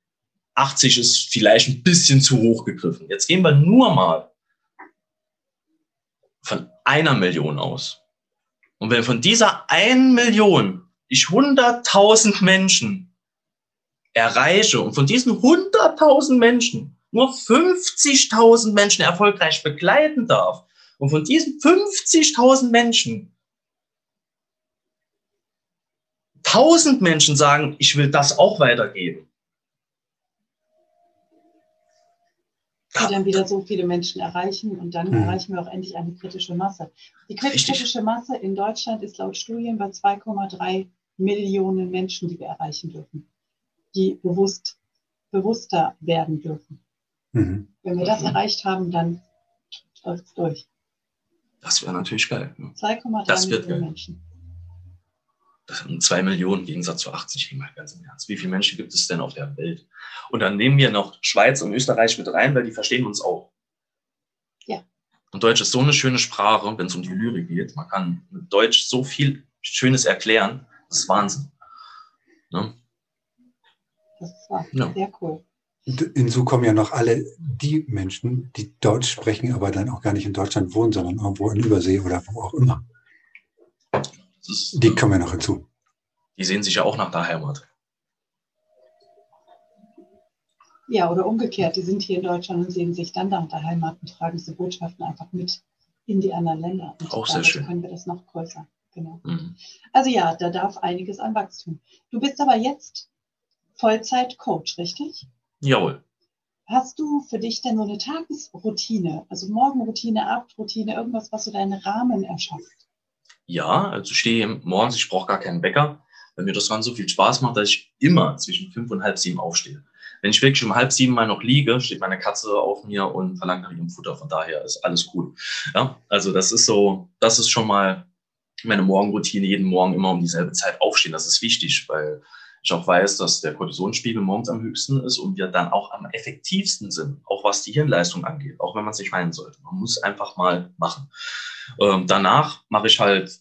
80 ist vielleicht ein bisschen zu hoch gegriffen. Jetzt gehen wir nur mal von einer Million aus. Und wenn von dieser einen Million ich 100.000 Menschen erreiche und von diesen 100.000 Menschen nur 50.000 Menschen erfolgreich begleiten darf und von diesen 50.000 Menschen 1000 Menschen sagen, ich will das auch weitergeben, die dann wieder so viele Menschen erreichen und dann mhm. erreichen wir auch endlich eine kritische Masse. Die kritische Masse in Deutschland ist laut Studien bei 2,3 Millionen Menschen, die wir erreichen dürfen, die bewusst, bewusster werden dürfen. Mhm. Wenn wir das erreicht haben, dann läuft es durch. Das wäre natürlich geil. Ne? 2,3 Millionen Menschen. Das sind zwei Millionen im Gegensatz zu 80, mal ganz im Ernst. Wie viele Menschen gibt es denn auf der Welt? Und dann nehmen wir noch Schweiz und Österreich mit rein, weil die verstehen uns auch. Ja. Und Deutsch ist so eine schöne Sprache, wenn es um die Lyrik geht. Man kann mit Deutsch so viel Schönes erklären. Das ist Wahnsinn. Ne? Das war ja. sehr cool. hinzu kommen ja noch alle die Menschen, die Deutsch sprechen, aber dann auch gar nicht in Deutschland wohnen, sondern irgendwo in Übersee oder wo auch immer. Ist, die kommen ja noch hinzu. Die sehen sich ja auch nach der Heimat. Ja, oder umgekehrt, die sind hier in Deutschland und sehen sich dann nach der Heimat und tragen diese Botschaften einfach mit in die anderen Länder. Und auch sehr schön. können wir das noch größer. Genau. Mhm. Also ja, da darf einiges an Wachstum. Du bist aber jetzt Vollzeit-Coach, richtig? Jawohl. Hast du für dich denn so eine Tagesroutine, also Morgenroutine, Abendroutine, irgendwas, was so deinen Rahmen erschafft? Ja, also stehe morgens, ich brauche gar keinen Wecker, weil mir das dann so viel Spaß macht, dass ich immer zwischen fünf und halb sieben aufstehe. Wenn ich wirklich um halb sieben mal noch liege, steht meine Katze auf mir und verlangt nach ihrem Futter. Von daher ist alles cool. Ja, also das ist so, das ist schon mal meine Morgenroutine. Jeden Morgen immer um dieselbe Zeit aufstehen. Das ist wichtig, weil ich auch weiß, dass der Cortisonspiegel morgens am höchsten ist und wir dann auch am effektivsten sind, auch was die Hirnleistung angeht, auch wenn man es nicht meinen sollte. Man muss einfach mal machen. Ähm, danach mache ich halt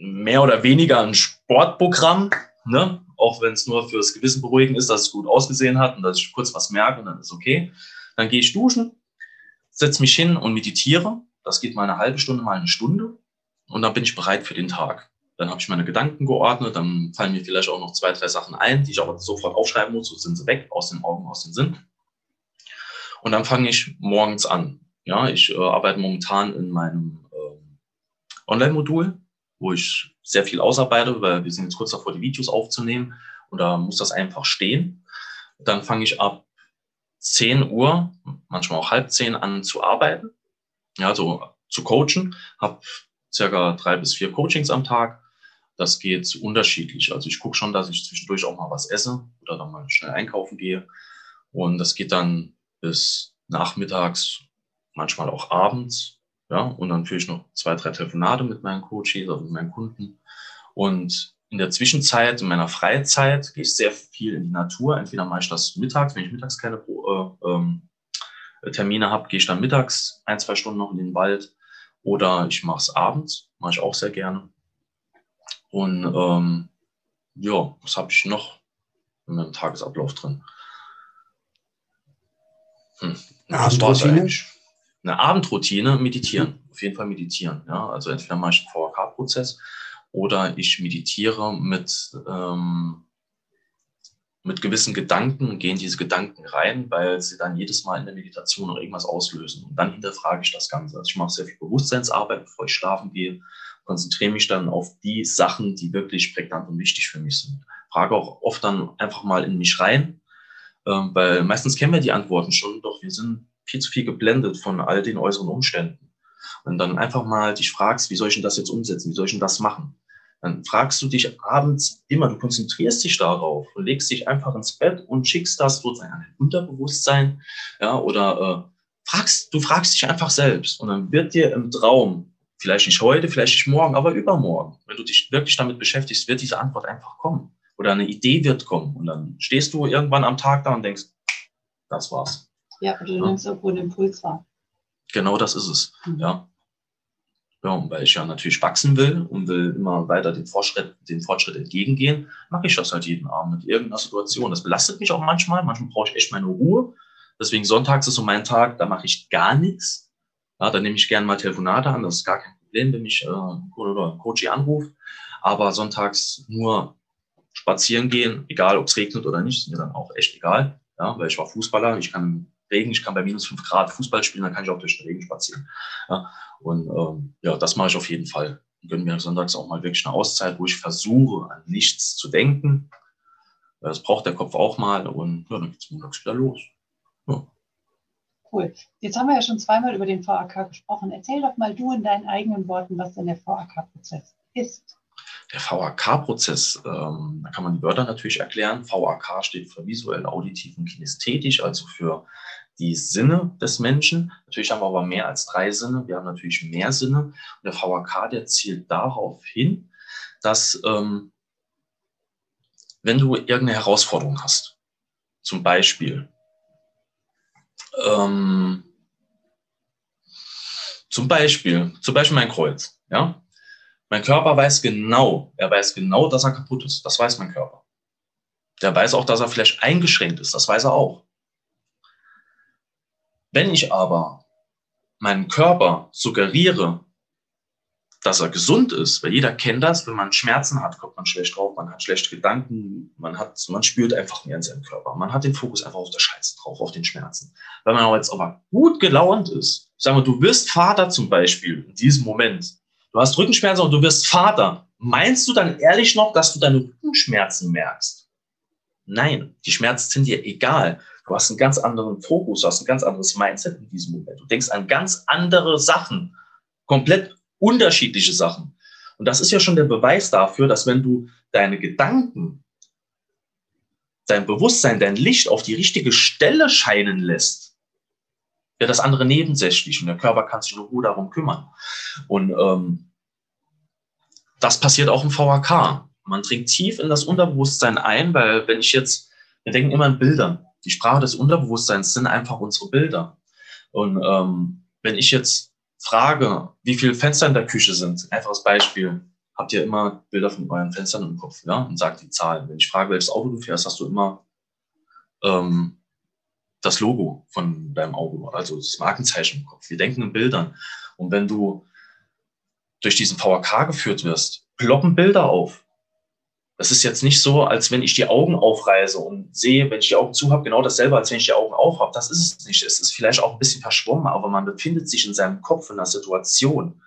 mehr oder weniger ein Sportprogramm, ne? auch wenn es nur fürs Gewissen beruhigen ist, dass es gut ausgesehen hat und dass ich kurz was merke und dann ist okay. Dann gehe ich duschen, setze mich hin und meditiere. Das geht mal eine halbe Stunde, mal eine Stunde und dann bin ich bereit für den Tag. Dann habe ich meine Gedanken geordnet, dann fallen mir vielleicht auch noch zwei, drei Sachen ein, die ich aber sofort aufschreiben muss, so sind sie weg, aus den Augen, aus dem Sinn. Und dann fange ich morgens an. Ja, ich äh, arbeite momentan in meinem äh, Online-Modul, wo ich sehr viel ausarbeite, weil wir sind jetzt kurz davor, die Videos aufzunehmen und da muss das einfach stehen. Dann fange ich ab 10 Uhr, manchmal auch halb zehn an zu arbeiten, ja, so zu coachen, habe circa drei bis vier Coachings am Tag das geht unterschiedlich. Also ich gucke schon, dass ich zwischendurch auch mal was esse oder dann mal schnell einkaufen gehe. Und das geht dann bis nachmittags, manchmal auch abends. Ja, und dann führe ich noch zwei, drei Telefonate mit meinen Coaches oder mit meinen Kunden. Und in der Zwischenzeit, in meiner Freizeit, gehe ich sehr viel in die Natur. Entweder mache ich das mittags, wenn ich mittags keine äh, äh, Termine habe, gehe ich dann mittags ein, zwei Stunden noch in den Wald. Oder ich mache es abends, mache ich auch sehr gerne. Und ähm, ja, was habe ich noch in meinem Tagesablauf drin? Hm. Abendroutine? Eine Abendroutine, meditieren. Auf jeden Fall meditieren. Ja? Also entweder mache ich einen VHK-Prozess oder ich meditiere mit, ähm, mit gewissen Gedanken und gehe in diese Gedanken rein, weil sie dann jedes Mal in der Meditation noch irgendwas auslösen. Und dann hinterfrage ich das Ganze. Also ich mache sehr viel Bewusstseinsarbeit, bevor ich schlafen gehe konzentriere mich dann auf die Sachen, die wirklich prägnant und wichtig für mich sind. Frage auch oft dann einfach mal in mich rein, ähm, weil meistens kennen wir die Antworten schon, doch wir sind viel zu viel geblendet von all den äußeren Umständen. Und dann einfach mal dich fragst, wie soll ich denn das jetzt umsetzen? Wie soll ich denn das machen? Dann fragst du dich abends immer, du konzentrierst dich darauf und legst dich einfach ins Bett und schickst das sozusagen an dein Unterbewusstsein, ja, oder äh, fragst, du fragst dich einfach selbst und dann wird dir im Traum Vielleicht nicht heute, vielleicht nicht morgen, aber übermorgen. Wenn du dich wirklich damit beschäftigst, wird diese Antwort einfach kommen. Oder eine Idee wird kommen. Und dann stehst du irgendwann am Tag da und denkst, das war's. Ja, oder du nimmst irgendwo einen Impuls wahr. Genau das ist es. Mhm. Ja. Ja, und weil ich ja natürlich wachsen will und will immer weiter den Fortschritt, den Fortschritt entgegengehen, mache ich das halt jeden Abend mit irgendeiner Situation. Das belastet mich auch manchmal. Manchmal brauche ich echt meine Ruhe. Deswegen sonntags ist so mein Tag, da mache ich gar nichts. Ja, dann nehme ich gerne mal Telefonate an, das ist gar kein Problem, wenn mich äh, oder Coach anruft. Aber sonntags nur spazieren gehen, egal ob es regnet oder nicht, ist mir dann auch echt egal. Ja, weil ich war Fußballer, ich kann Regen, ich kann bei minus fünf Grad Fußball spielen, dann kann ich auch durch den Regen spazieren. Ja, und ähm, ja, das mache ich auf jeden Fall. Und gönne mir sonntags auch mal wirklich eine Auszeit, wo ich versuche, an nichts zu denken. Das braucht der Kopf auch mal und ja, dann geht's montags wieder los. Ja. Cool. Jetzt haben wir ja schon zweimal über den VAK gesprochen. Erzähl doch mal du in deinen eigenen Worten, was denn der VAK-Prozess ist. Der VAK-Prozess, ähm, da kann man die Wörter natürlich erklären. VAK steht für visuell, auditiv und kinästhetisch, also für die Sinne des Menschen. Natürlich haben wir aber mehr als drei Sinne. Wir haben natürlich mehr Sinne. Und der VAK, der zielt darauf hin, dass ähm, wenn du irgendeine Herausforderung hast, zum Beispiel ähm, zum Beispiel, zum Beispiel mein Kreuz. Ja? Mein Körper weiß genau, er weiß genau, dass er kaputt ist. Das weiß mein Körper. Der weiß auch, dass er vielleicht eingeschränkt ist. Das weiß er auch. Wenn ich aber meinem Körper suggeriere, dass er gesund ist, weil jeder kennt das, wenn man Schmerzen hat, kommt man schlecht drauf, man hat schlechte Gedanken, man hat, man spürt einfach mehr in seinem Körper. Man hat den Fokus einfach auf der Scheiße drauf, auf den Schmerzen. Wenn man jetzt aber gut gelaunt ist, sagen wir, du wirst Vater zum Beispiel in diesem Moment, du hast Rückenschmerzen und du wirst Vater, meinst du dann ehrlich noch, dass du deine Rückenschmerzen merkst? Nein, die Schmerzen sind dir egal. Du hast einen ganz anderen Fokus, du hast ein ganz anderes Mindset in diesem Moment. Du denkst an ganz andere Sachen, komplett unterschiedliche Sachen. Und das ist ja schon der Beweis dafür, dass wenn du deine Gedanken, dein Bewusstsein, dein Licht auf die richtige Stelle scheinen lässt, ja das andere nebensächlich und der Körper kann sich nur gut darum kümmern. Und ähm, das passiert auch im VHK. Man dringt tief in das Unterbewusstsein ein, weil wenn ich jetzt, wir denken immer in Bildern. Die Sprache des Unterbewusstseins sind einfach unsere Bilder. Und ähm, wenn ich jetzt frage, wie viele Fenster in der Küche sind, einfaches Beispiel, habt ihr immer Bilder von euren Fenstern im Kopf, ja, und sagt die Zahlen. Wenn ich frage, welches Auto du fährst, hast du immer ähm, das Logo von deinem Auto, also das Markenzeichen im Kopf. Wir denken in Bildern. Und wenn du durch diesen VHK geführt wirst, ploppen Bilder auf. Das ist jetzt nicht so, als wenn ich die Augen aufreiße und sehe, wenn ich die Augen zu habe, genau dasselbe, als wenn ich die Augen auf habe. Das ist es nicht. Es ist vielleicht auch ein bisschen verschwommen, aber man befindet sich in seinem Kopf in einer Situation.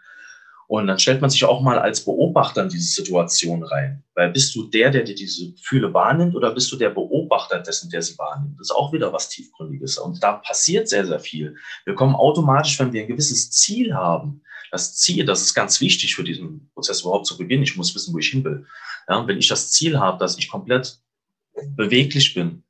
Und dann stellt man sich auch mal als Beobachter in diese Situation rein. Weil bist du der, der dir diese Gefühle wahrnimmt oder bist du der Beobachter dessen, der sie wahrnimmt? Das ist auch wieder was Tiefgründiges. Und da passiert sehr, sehr viel. Wir kommen automatisch, wenn wir ein gewisses Ziel haben. Das Ziel, das ist ganz wichtig für diesen Prozess überhaupt zu beginnen. Ich muss wissen, wo ich hin will. Ja, wenn ich das Ziel habe, dass ich komplett beweglich bin,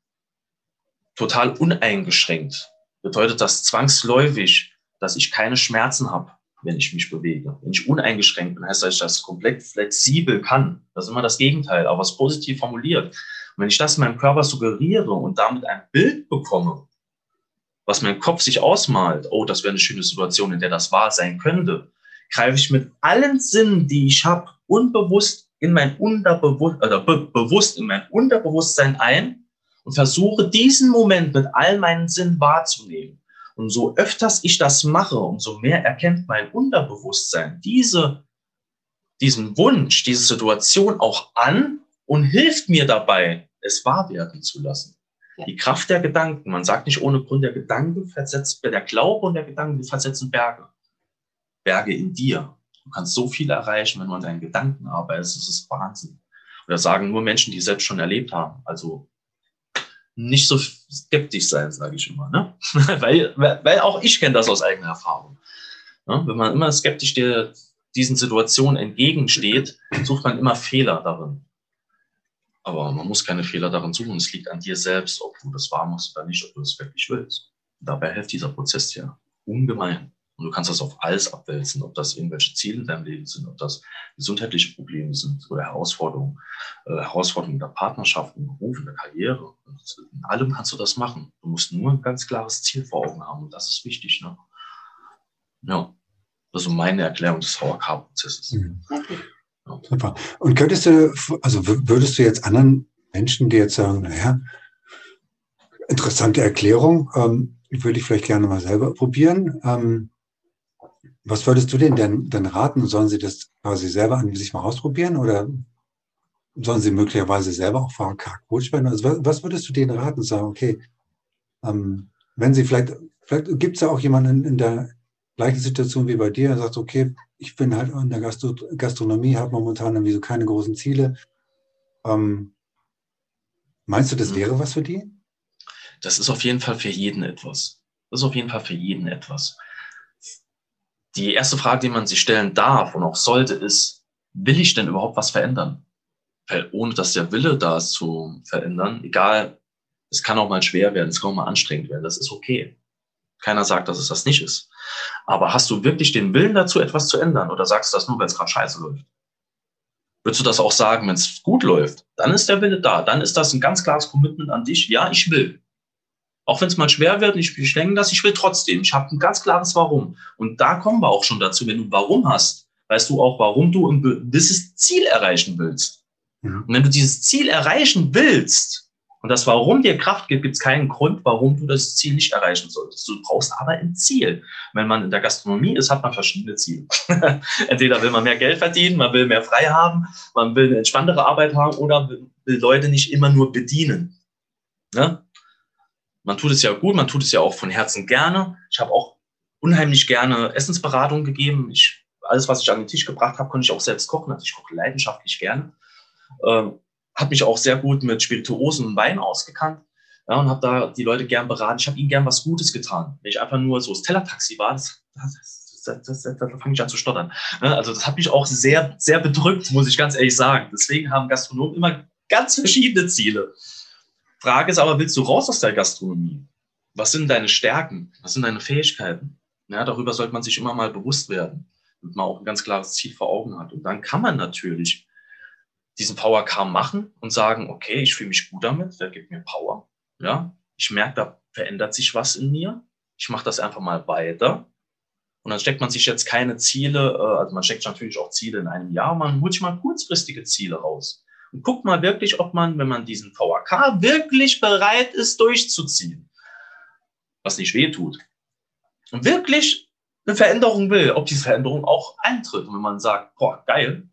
total uneingeschränkt, bedeutet das zwangsläufig, dass ich keine Schmerzen habe, wenn ich mich bewege. Wenn ich uneingeschränkt bin, heißt das, dass ich das komplett flexibel kann. Das ist immer das Gegenteil, aber was positiv formuliert. Und wenn ich das in meinem Körper suggeriere und damit ein Bild bekomme, was mein Kopf sich ausmalt, oh, das wäre eine schöne Situation, in der das wahr sein könnte, greife ich mit allen Sinnen, die ich habe, unbewusst in mein Unterbewusst oder be bewusst in mein Unterbewusstsein ein und versuche diesen Moment mit all meinen Sinnen wahrzunehmen. Und so öfters ich das mache, umso mehr erkennt mein Unterbewusstsein diese, diesen Wunsch, diese Situation auch an und hilft mir dabei, es wahr werden zu lassen. Die Kraft der Gedanken, man sagt nicht ohne Grund, der Gedanke versetzt, der Glaube und der Gedanke versetzen Berge. Berge in dir. Du kannst so viel erreichen, wenn du an deinen Gedanken arbeitest. Das ist Wahnsinn. Oder sagen nur Menschen, die es selbst schon erlebt haben. Also nicht so skeptisch sein, sage ich immer. Ne? weil, weil auch ich kenne das aus eigener Erfahrung. Ja, wenn man immer skeptisch der, diesen Situationen entgegensteht, sucht man immer Fehler darin. Aber man muss keine Fehler darin suchen. Es liegt an dir selbst, ob du das wahr machst oder nicht, ob du das wirklich willst. dabei hilft dieser Prozess ja ungemein. Und du kannst das auf alles abwälzen, ob das irgendwelche Ziele in deinem Leben sind, ob das gesundheitliche Probleme sind oder Herausforderungen, äh, Herausforderungen in der Partnerschaft, im Beruf, in der Karriere. Und in allem kannst du das machen. Du musst nur ein ganz klares Ziel vor Augen haben und das ist wichtig. Ne? Ja, das ist meine Erklärung des VHK-Prozesses. Mhm. Super. Und könntest du, also würdest du jetzt anderen Menschen, die jetzt sagen, naja, interessante Erklärung, ähm, würde ich vielleicht gerne mal selber probieren. Ähm, was würdest du denen denn, denn raten? Sollen sie das quasi selber an sich mal ausprobieren oder sollen sie möglicherweise selber auch VHK-Coach werden? Also was würdest du denen raten? Sagen, okay, ähm, wenn sie vielleicht, vielleicht gibt es ja auch jemanden in, in, der gleichen Situation wie bei dir, der sagt, okay, ich bin halt in der Gastro Gastronomie, habe momentan irgendwie so keine großen Ziele. Ähm, meinst du, das mhm. wäre was für die? Das ist auf jeden Fall für jeden etwas. Das ist auf jeden Fall für jeden etwas die erste Frage, die man sich stellen darf und auch sollte, ist, will ich denn überhaupt was verändern? Weil ohne dass der Wille da ist zu verändern, egal, es kann auch mal schwer werden, es kann auch mal anstrengend werden, das ist okay. Keiner sagt, dass es das nicht ist. Aber hast du wirklich den Willen dazu, etwas zu ändern oder sagst du das nur, weil es gerade scheiße läuft? Würdest du das auch sagen, wenn es gut läuft? Dann ist der Wille da. Dann ist das ein ganz klares Commitment an dich. Ja, ich will. Auch wenn es mal schwer wird, ich, ich denke das, ich will trotzdem. Ich habe ein ganz klares Warum. Und da kommen wir auch schon dazu. Wenn du Warum hast, weißt du auch, warum du ein gewisses Ziel erreichen willst. Ja. Und wenn du dieses Ziel erreichen willst, Und das Warum dir Kraft gibt, gibt es keinen Grund, warum du das Ziel nicht erreichen solltest. Du brauchst aber ein Ziel. Wenn man in der Gastronomie ist, hat man verschiedene Ziele. Entweder will man mehr Geld verdienen, man will mehr frei haben, man will eine entspanntere Arbeit haben oder will Leute nicht immer nur bedienen. Ne? Man tut es ja gut, man tut es ja auch von Herzen gerne. Ich habe auch unheimlich gerne Essensberatung gegeben. Ich, alles, was ich an den Tisch gebracht habe, konnte ich auch selbst kochen. Also ich koche leidenschaftlich gerne. Ähm, habe mich auch sehr gut mit Spirituosen und Wein ausgekannt ja, und habe da die Leute gern beraten. Ich habe ihnen gern was Gutes getan. Wenn ich einfach nur so das Tellertaxi war, das, das, das, das, da fange ich an zu stottern. Ja, also das hat mich auch sehr, sehr bedrückt, muss ich ganz ehrlich sagen. Deswegen haben Gastronomen immer ganz verschiedene Ziele. Frage ist aber, willst du raus aus der Gastronomie? Was sind deine Stärken? Was sind deine Fähigkeiten? Ja, darüber sollte man sich immer mal bewusst werden, damit man auch ein ganz klares Ziel vor Augen hat. Und dann kann man natürlich diesen VHK machen und sagen, okay, ich fühle mich gut damit, der gibt mir Power. Ja, ich merke, da verändert sich was in mir. Ich mache das einfach mal weiter. Und dann steckt man sich jetzt keine Ziele, äh, also man steckt natürlich auch Ziele in einem Jahr, man holt sich mal kurzfristige Ziele raus. Und guckt mal wirklich, ob man, wenn man diesen VHK wirklich bereit ist, durchzuziehen, was nicht weh tut, und wirklich eine Veränderung will, ob diese Veränderung auch eintritt. Und wenn man sagt, boah, geil,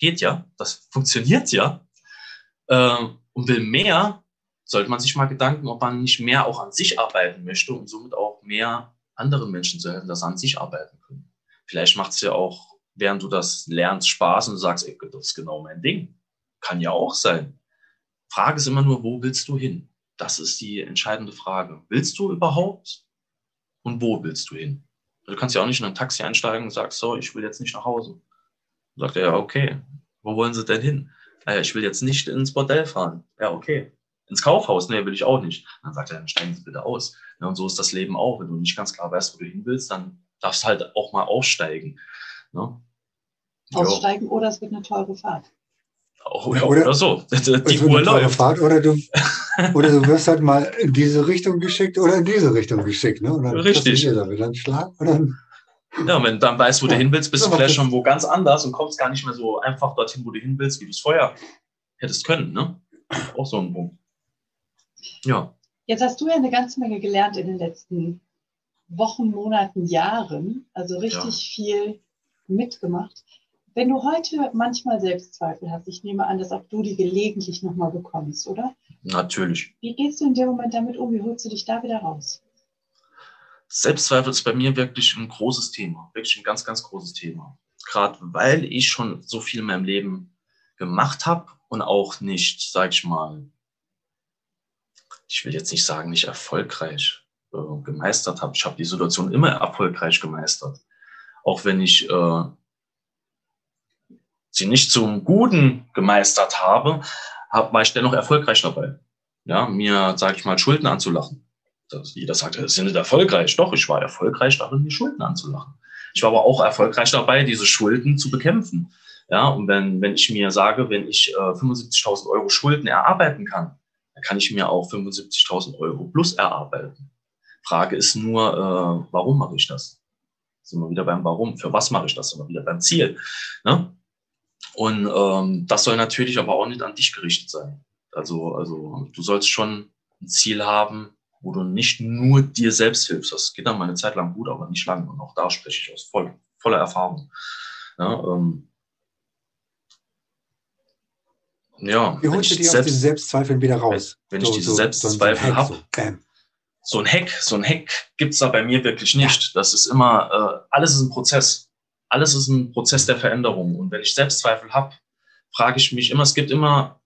geht ja, das funktioniert ja äh, und will mehr, sollte man sich mal Gedanken, ob man nicht mehr auch an sich arbeiten möchte und somit auch mehr anderen Menschen zu helfen, dass sie an sich arbeiten können. Vielleicht macht es ja auch, während du das lernst, Spaß und du sagst, ey, das ist genau mein Ding. Kann ja auch sein. Frage ist immer nur, wo willst du hin? Das ist die entscheidende Frage. Willst du überhaupt und wo willst du hin? Du kannst ja auch nicht in ein Taxi einsteigen und sagst, so, ich will jetzt nicht nach Hause. Sagt er, ja, okay, wo wollen Sie denn hin? Naja, ich will jetzt nicht ins Bordell fahren. Ja, okay. Ins Kaufhaus? Nee, will ich auch nicht. Dann sagt er, dann steigen Sie bitte aus. Ja, und so ist das Leben auch. Wenn du nicht ganz klar weißt, wo du hin willst, dann darfst du halt auch mal aussteigen. Ne? Aussteigen jo. oder es wird eine teure Fahrt. Oh, ja, oder, oder, so. Die Uhr läuft. Fahrt, oder, du, oder du wirst halt mal in diese Richtung geschickt oder in diese Richtung geschickt. Ne? Und dann Richtig. Dann wieder einen Schlag und dann ja, wenn du dann weißt, wo ja. du hin willst, bist du vielleicht schon wo ganz anders und kommst gar nicht mehr so einfach dorthin, wo du hin willst, wie du es vorher hättest können. Ne? Auch so ein Punkt. Ja. Jetzt hast du ja eine ganze Menge gelernt in den letzten Wochen, Monaten, Jahren. Also richtig ja. viel mitgemacht. Wenn du heute manchmal Selbstzweifel hast, ich nehme an, dass auch du die gelegentlich nochmal bekommst, oder? Natürlich. Wie gehst du in dem Moment damit um? Wie holst du dich da wieder raus? Selbstzweifel ist bei mir wirklich ein großes Thema, wirklich ein ganz, ganz großes Thema. Gerade weil ich schon so viel in meinem Leben gemacht habe und auch nicht, sag ich mal, ich will jetzt nicht sagen, nicht erfolgreich äh, gemeistert habe. Ich habe die Situation immer erfolgreich gemeistert. Auch wenn ich äh, sie nicht zum Guten gemeistert habe, hab, war ich dennoch erfolgreich dabei. Ja, mir, sage ich mal, Schulden anzulachen dass jeder sagt, sie sind nicht erfolgreich. Doch, ich war erfolgreich darin, die Schulden anzulachen. Ich war aber auch erfolgreich dabei, diese Schulden zu bekämpfen. Ja, und wenn, wenn ich mir sage, wenn ich äh, 75.000 Euro Schulden erarbeiten kann, dann kann ich mir auch 75.000 Euro plus erarbeiten. Frage ist nur, äh, warum mache ich das? Sind wir wieder beim Warum? Für was mache ich das? Sind wir wieder beim Ziel? Ne? Und ähm, das soll natürlich aber auch nicht an dich gerichtet sein. Also, also du sollst schon ein Ziel haben, wo du nicht nur dir selbst hilfst. Das geht dann mal eine Zeit lang gut, aber nicht lang. Und auch da spreche ich aus voll, voller Erfahrung. Ja, ähm, ja, Wie holst du dir aus diesen Selbstzweifeln wieder raus? Wenn, wenn so, ich diese so, Selbstzweifel so habe, so, ein Hack, so ein Hack gibt's da bei mir wirklich nicht. Das ist immer, äh, alles ist ein Prozess. Alles ist ein Prozess der Veränderung. Und wenn ich Selbstzweifel habe, frage ich mich immer, es gibt immer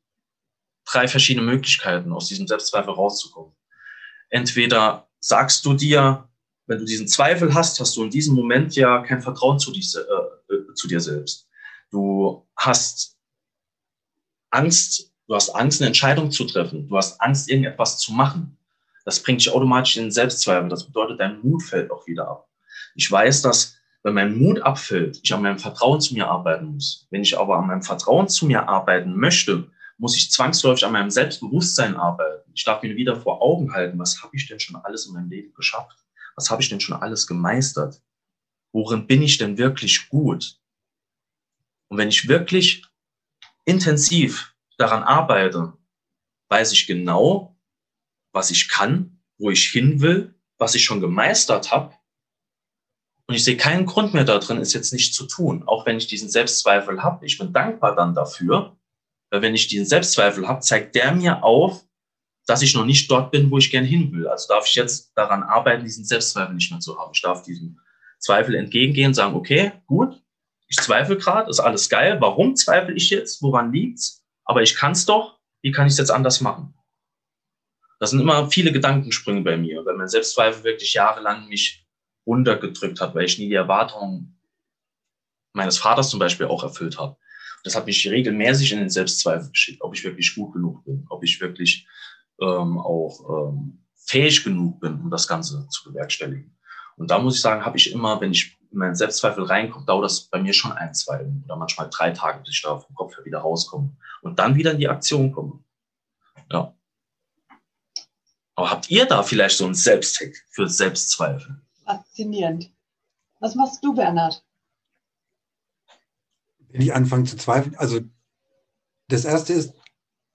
drei verschiedene Möglichkeiten, aus diesem Selbstzweifel rauszukommen entweder sagst du dir, wenn du diesen Zweifel hast, hast du in diesem Moment ja kein Vertrauen zu, diese, äh, äh, zu dir selbst. Du hast Angst, du hast Angst, eine Entscheidung zu treffen. Du hast Angst, irgendetwas zu machen. Das bringt dich automatisch in den Selbstzweifel. Das bedeutet, dein Mut fällt auch wieder ab. Ich weiß, dass wenn mein Mut abfällt, ich an meinem Vertrauen zu mir arbeiten muss. Wenn ich aber an meinem Vertrauen zu mir arbeiten möchte, muss ich zwangsläufig an meinem Selbstbewusstsein arbeiten. Ich darf mir wieder vor Augen halten, was habe ich denn schon alles in meinem Leben geschafft? Was habe ich denn schon alles gemeistert? Worin bin ich denn wirklich gut? Und wenn ich wirklich intensiv daran arbeite, weiß ich genau, was ich kann, wo ich hin will, was ich schon gemeistert habe. Und ich sehe keinen Grund mehr darin, es jetzt nicht zu tun, auch wenn ich diesen Selbstzweifel habe. Ich bin dankbar dann dafür, weil wenn ich diesen Selbstzweifel habe, zeigt der mir auf, dass ich noch nicht dort bin, wo ich gern hin will. Also darf ich jetzt daran arbeiten, diesen Selbstzweifel nicht mehr zu haben. Ich darf diesem Zweifel entgegengehen, sagen, okay, gut, ich zweifle gerade, ist alles geil. Warum zweifle ich jetzt? Woran liegt's? Aber ich kann es doch. Wie kann ich es jetzt anders machen? Das sind immer viele Gedankensprünge bei mir, weil mein Selbstzweifel wirklich jahrelang mich runtergedrückt hat, weil ich nie die Erwartungen meines Vaters zum Beispiel auch erfüllt habe. Das hat mich regelmäßig in den Selbstzweifel geschickt, ob ich wirklich gut genug bin, ob ich wirklich ähm, auch ähm, fähig genug bin, um das Ganze zu bewerkstelligen. Und da muss ich sagen, habe ich immer, wenn ich in meinen Selbstzweifel reinkomme, dauert das bei mir schon ein, zwei oder manchmal drei Tage, bis ich da vom Kopf her wieder rauskomme und dann wieder in die Aktion komme. Ja. Aber habt ihr da vielleicht so einen Selbsthack für Selbstzweifel? Faszinierend. Was machst du, Bernhard? Wenn ich anfange zu zweifeln, also das erste ist,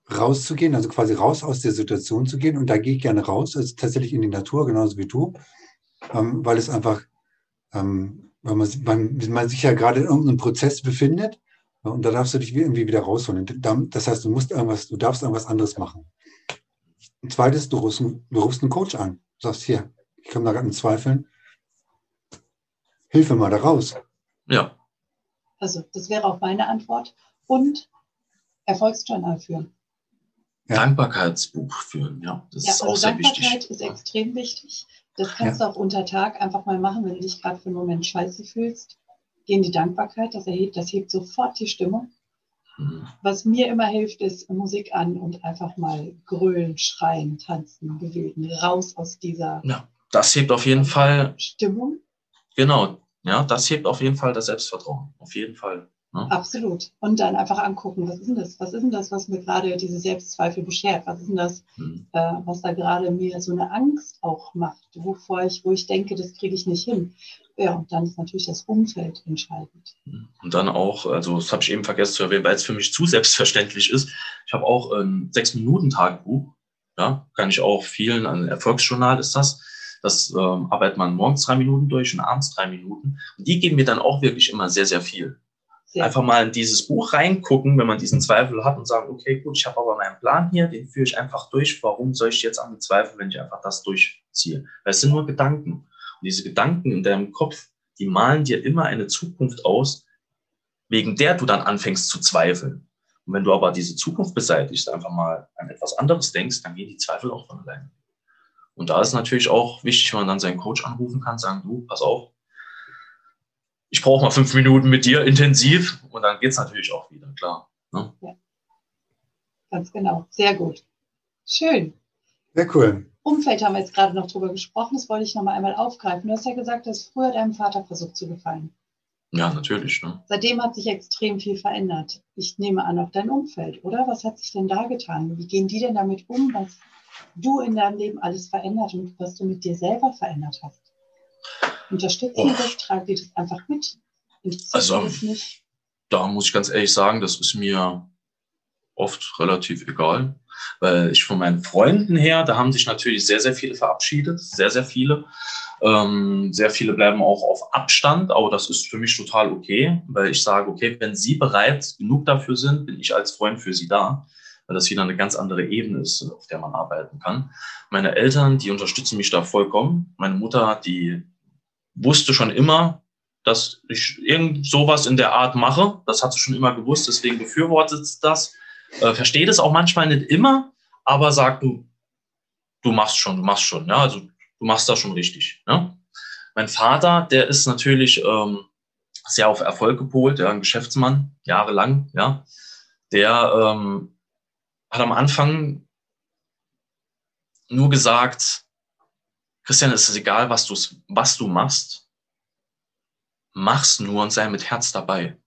rauszugehen, also quasi raus aus der Situation zu gehen. Und da gehe ich gerne raus, also tatsächlich in die Natur, genauso wie du, ähm, weil es einfach, ähm, weil man, man, man, sich ja gerade in irgendeinem Prozess befindet und da darfst du dich irgendwie wieder rausholen. Das heißt, du musst irgendwas, du darfst irgendwas anderes machen. Und zweites, du rufst, du rufst einen Coach an. Du sagst, hier, ich komme da gerade in Zweifeln. Hilfe mal da raus. Ja. Also, das wäre auch meine Antwort. Und Erfolgsjournal führen. Ja. Dankbarkeitsbuch führen, ja. Das ja, ist also auch sehr Dankbarkeit wichtig. Dankbarkeit ist extrem wichtig. Das kannst ja. du auch unter Tag einfach mal machen, wenn du dich gerade für einen Moment scheiße fühlst. Geh in die Dankbarkeit, das erhebt, das hebt sofort die Stimmung. Mhm. Was mir immer hilft, ist Musik an und einfach mal grölen, schreien, tanzen, bewegen, raus aus dieser. Ja, das hebt auf jeden Fall Stimmung. Genau, ja, das hebt auf jeden Fall das Selbstvertrauen. Auf jeden Fall. Ne? Absolut. Und dann einfach angucken, was ist denn das? Was ist denn das, was mir gerade diese Selbstzweifel beschert? Was ist denn das, mhm. äh, was da gerade mir so eine Angst auch macht, wovor ich, wo ich denke, das kriege ich nicht hin? Ja, und dann ist natürlich das Umfeld entscheidend. Mhm. Und dann auch, also das habe ich eben vergessen zu erwähnen, weil es für mich zu selbstverständlich ist. Ich habe auch ein Sechs-Minuten-Tagebuch. Ja, kann ich auch vielen, ein Erfolgsjournal ist das. Das ähm, arbeitet man morgens drei Minuten durch und abends drei Minuten. Und die geben mir dann auch wirklich immer sehr, sehr viel. Sehr einfach mal in dieses Buch reingucken, wenn man diesen Zweifel hat und sagen, okay, gut, ich habe aber meinen Plan hier, den führe ich einfach durch. Warum soll ich jetzt an den Zweifel, wenn ich einfach das durchziehe? Weil es sind nur Gedanken. Und diese Gedanken in deinem Kopf, die malen dir immer eine Zukunft aus, wegen der du dann anfängst zu zweifeln. Und wenn du aber diese Zukunft beseitigst, einfach mal an etwas anderes denkst, dann gehen die Zweifel auch von alleine. Und da ist natürlich auch wichtig, wenn man dann seinen Coach anrufen kann, sagen, du, pass auf, ich brauche mal fünf Minuten mit dir intensiv und dann geht es natürlich auch wieder, klar. Ne? Ja. Ganz genau, sehr gut. Schön. Sehr cool. Umfeld haben wir jetzt gerade noch drüber gesprochen, das wollte ich noch mal einmal aufgreifen. Du hast ja gesagt, du hast früher deinem Vater versucht zu gefallen. Ja, natürlich. Ne? Seitdem hat sich extrem viel verändert. Ich nehme an, auch dein Umfeld, oder? Was hat sich denn da getan? Wie gehen die denn damit um, was du in deinem Leben alles verändert und was du mit dir selber verändert hast? Unterstützen oh. das? Tragen die das einfach mit? Also, da muss ich ganz ehrlich sagen, das ist mir oft relativ egal, weil ich von meinen Freunden her, da haben sich natürlich sehr, sehr viele verabschiedet, sehr, sehr viele. Ähm, sehr viele bleiben auch auf Abstand, aber das ist für mich total okay, weil ich sage, okay, wenn Sie bereit genug dafür sind, bin ich als Freund für Sie da, weil das wieder eine ganz andere Ebene ist, auf der man arbeiten kann. Meine Eltern, die unterstützen mich da vollkommen. Meine Mutter, die wusste schon immer, dass ich irgend sowas in der Art mache. Das hat sie schon immer gewusst, deswegen befürwortet sie das. Äh, versteht es auch manchmal nicht immer, aber sagt du, du machst schon, du machst schon, ja, also du machst das schon richtig. Ja? Mein Vater, der ist natürlich ähm, sehr auf Erfolg gepolt, ja, ein Geschäftsmann, jahrelang, ja. Der ähm, hat am Anfang nur gesagt, Christian, es ist egal, was du, was du machst. Mach's nur und sei mit Herz dabei.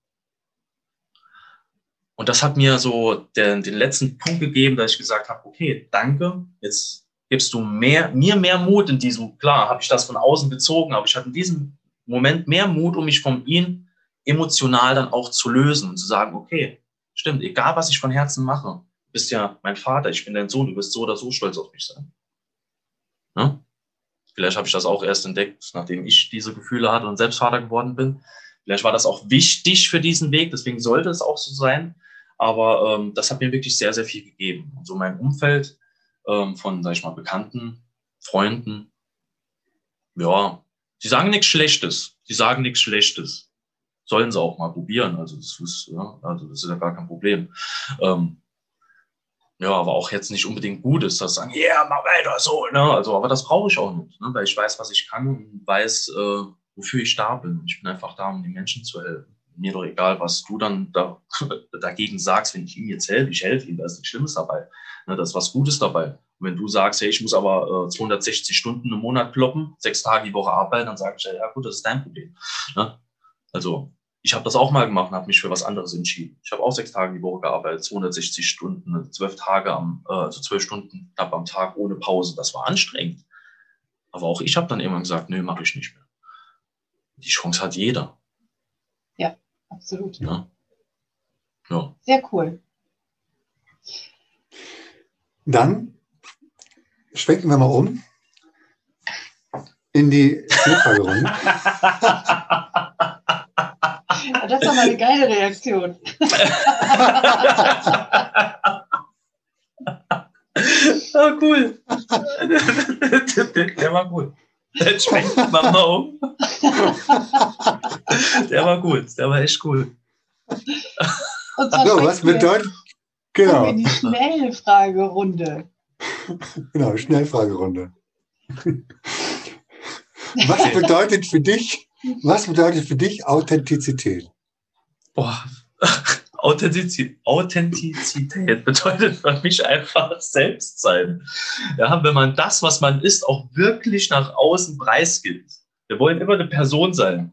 Und das hat mir so den, den letzten Punkt gegeben, dass ich gesagt habe, okay, danke, jetzt gibst du mehr, mir mehr Mut in diesem, klar, habe ich das von außen gezogen, aber ich hatte in diesem Moment mehr Mut, um mich von ihm emotional dann auch zu lösen und zu sagen, okay, stimmt, egal was ich von Herzen mache, bist ja mein Vater, ich bin dein Sohn, du wirst so oder so stolz auf mich sein. Ne? Vielleicht habe ich das auch erst entdeckt, nachdem ich diese Gefühle hatte und selbst Vater geworden bin. Vielleicht war das auch wichtig für diesen Weg, deswegen sollte es auch so sein. Aber ähm, das hat mir wirklich sehr, sehr viel gegeben. Und so mein Umfeld ähm, von, sag ich mal, Bekannten, Freunden, ja, sie sagen nichts Schlechtes. Sie sagen nichts Schlechtes. Sollen sie auch mal probieren. Also das ist, ja, also das ist ja gar kein Problem. Ähm, ja, aber auch jetzt nicht unbedingt gut ist, dass sagen, ja, yeah, mach weiter so, ne? Also, aber das brauche ich auch nicht, ne? weil ich weiß, was ich kann und weiß, äh, wofür ich da bin. Ich bin einfach da, um den Menschen zu helfen. Mir doch egal, was du dann da, dagegen sagst, wenn ich ihm jetzt helfe. Ich helfe ihm, da ist nichts Schlimmes dabei. Ne? Da ist was Gutes dabei. Und wenn du sagst, hey, ich muss aber äh, 260 Stunden im Monat kloppen, sechs Tage die Woche arbeiten, dann sage ich, ja gut, das ist dein Problem. Ne? Also ich habe das auch mal gemacht und habe mich für was anderes entschieden. Ich habe auch sechs Tage die Woche gearbeitet, 260 Stunden, zwölf Tage am, äh, also zwölf Stunden knapp am Tag ohne Pause. Das war anstrengend. Aber auch ich habe dann irgendwann gesagt, nö, mache ich nicht mehr. Die Chance hat jeder. Ja, absolut. Ja. ja. Sehr cool. Dann schwenken wir mal um in die Schnellfragerunde. Das ist doch mal eine geile Reaktion. oh, cool. Der war gut. Jetzt schwenkt man mal um. Der war gut. Der war echt cool. so, was bedeutet. Genau. Die Schnellfragerunde. Genau, Schnellfragerunde. Was bedeutet für dich was bedeutet für dich Authentizität? Boah, Authentizität, Authentizität bedeutet für mich einfach Selbstsein. Ja, wenn man das, was man ist, auch wirklich nach außen preisgibt. Wir wollen immer eine Person sein.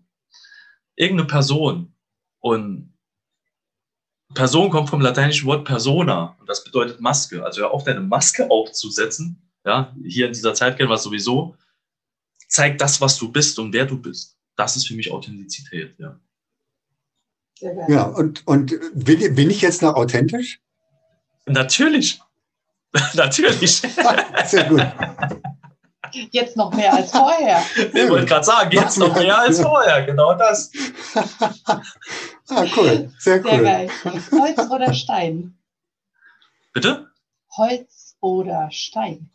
Irgendeine Person. Und Person kommt vom lateinischen Wort persona und das bedeutet Maske. Also hör auf, deine Maske aufzusetzen. Ja, hier in dieser Zeit kennen wir es sowieso. Zeig das, was du bist und wer du bist das ist für mich Authentizität, ja. Ja, und, und bin, bin ich jetzt noch authentisch? Natürlich. Natürlich. Sehr gut. Jetzt noch mehr als vorher. Ich wollte gerade sagen, jetzt noch mehr als vorher, genau das. ah, cool. Sehr cool. Sehr geil. Holz oder Stein? Bitte? Holz oder Stein?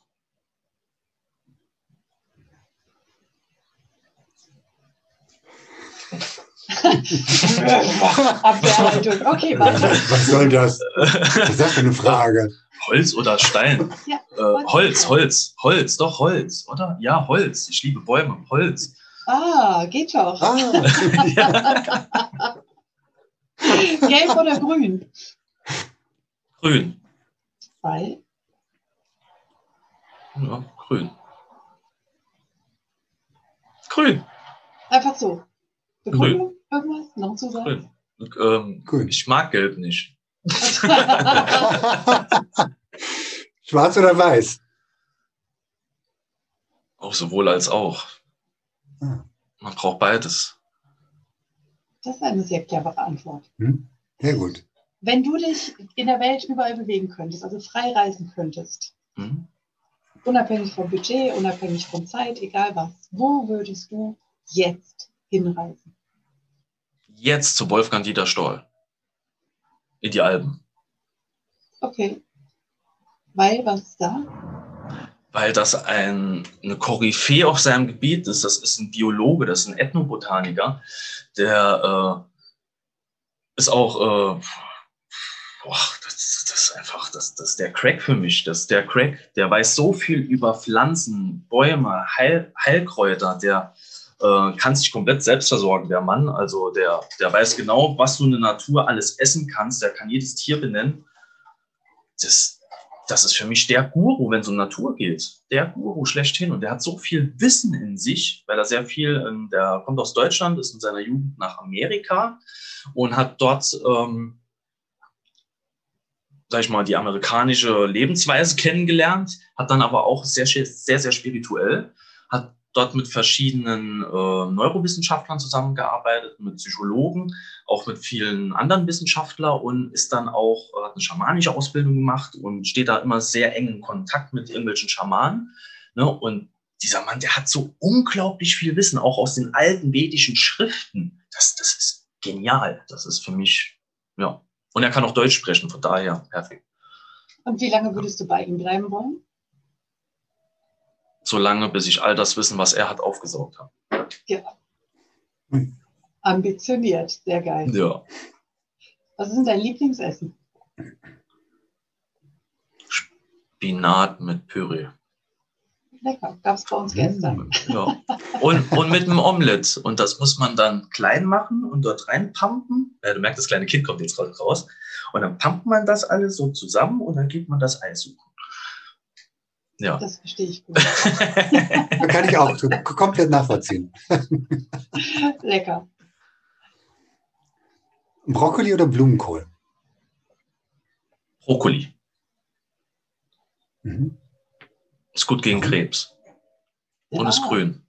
Abwehrhaltung. Okay, warte. Was soll das? Was ist das für eine Frage? Holz oder Stein? Ja, äh, Holz, Holz, Holz, doch Holz, oder? Ja, Holz. Ich liebe Bäume, Holz. Ah, geht doch. Ah. Gelb oder grün? Grün. Weil? Ja, grün. Grün. Einfach so. Begründung? Irgendwas? Noch zu sagen? Ähm, Grün. Ich mag Gelb nicht. Schwarz oder weiß? Auch sowohl als auch. Ah. Man braucht beides. Das ist eine sehr clevere Antwort. Hm? Sehr gut. Wenn du dich in der Welt überall bewegen könntest, also frei reisen könntest, hm? unabhängig vom Budget, unabhängig von Zeit, egal was, wo würdest du jetzt hinreisen? Jetzt zu Wolfgang Dieter Stoll. In die Alpen. Okay. Weil, was ist da? Weil das ein, eine Koryphäe auf seinem Gebiet ist. Das ist ein Biologe, das ist ein Ethnobotaniker, der äh, ist auch, äh, boah, das, das, ist einfach, das, das ist der Crack für mich. Das ist der Crack, der weiß so viel über Pflanzen, Bäume, Heil, Heilkräuter, der äh, kann sich komplett selbst versorgen, der Mann. Also der, der weiß genau, was du in der Natur alles essen kannst. Der kann jedes Tier benennen. Das, das ist für mich der Guru, wenn es um Natur geht. Der Guru schlechthin. Und der hat so viel Wissen in sich, weil er sehr viel, ähm, der kommt aus Deutschland, ist in seiner Jugend nach Amerika und hat dort, ähm, sag ich mal, die amerikanische Lebensweise kennengelernt, hat dann aber auch sehr, sehr, sehr spirituell, hat dort mit verschiedenen äh, Neurowissenschaftlern zusammengearbeitet, mit Psychologen, auch mit vielen anderen Wissenschaftlern und ist dann auch, äh, hat eine schamanische Ausbildung gemacht und steht da immer sehr eng in Kontakt mit irgendwelchen Schamanen. Ne? Und dieser Mann, der hat so unglaublich viel Wissen, auch aus den alten vedischen Schriften. Das, das ist genial. Das ist für mich, ja. Und er kann auch Deutsch sprechen, von daher perfekt. Und wie lange würdest du bei ihm bleiben wollen? So lange, bis ich all das Wissen, was er hat, aufgesaugt habe. Ja. Hm. Ambitioniert, sehr geil. Ja. Was ist denn dein Lieblingsessen? Spinat mit Püree. Lecker, gab es bei uns gestern. Ja. Und, und mit einem Omelett. Und das muss man dann klein machen und dort reinpumpen. Ja, du merkst, das kleine Kind kommt jetzt raus. Und dann pumpt man das alles so zusammen und dann geht man das Eis suchen. Ja. Das verstehe ich gut. kann ich auch komplett nachvollziehen. Lecker. Brokkoli oder Blumenkohl? Brokkoli. Mhm. Ist gut gegen Krebs. Ja. Und ist grün.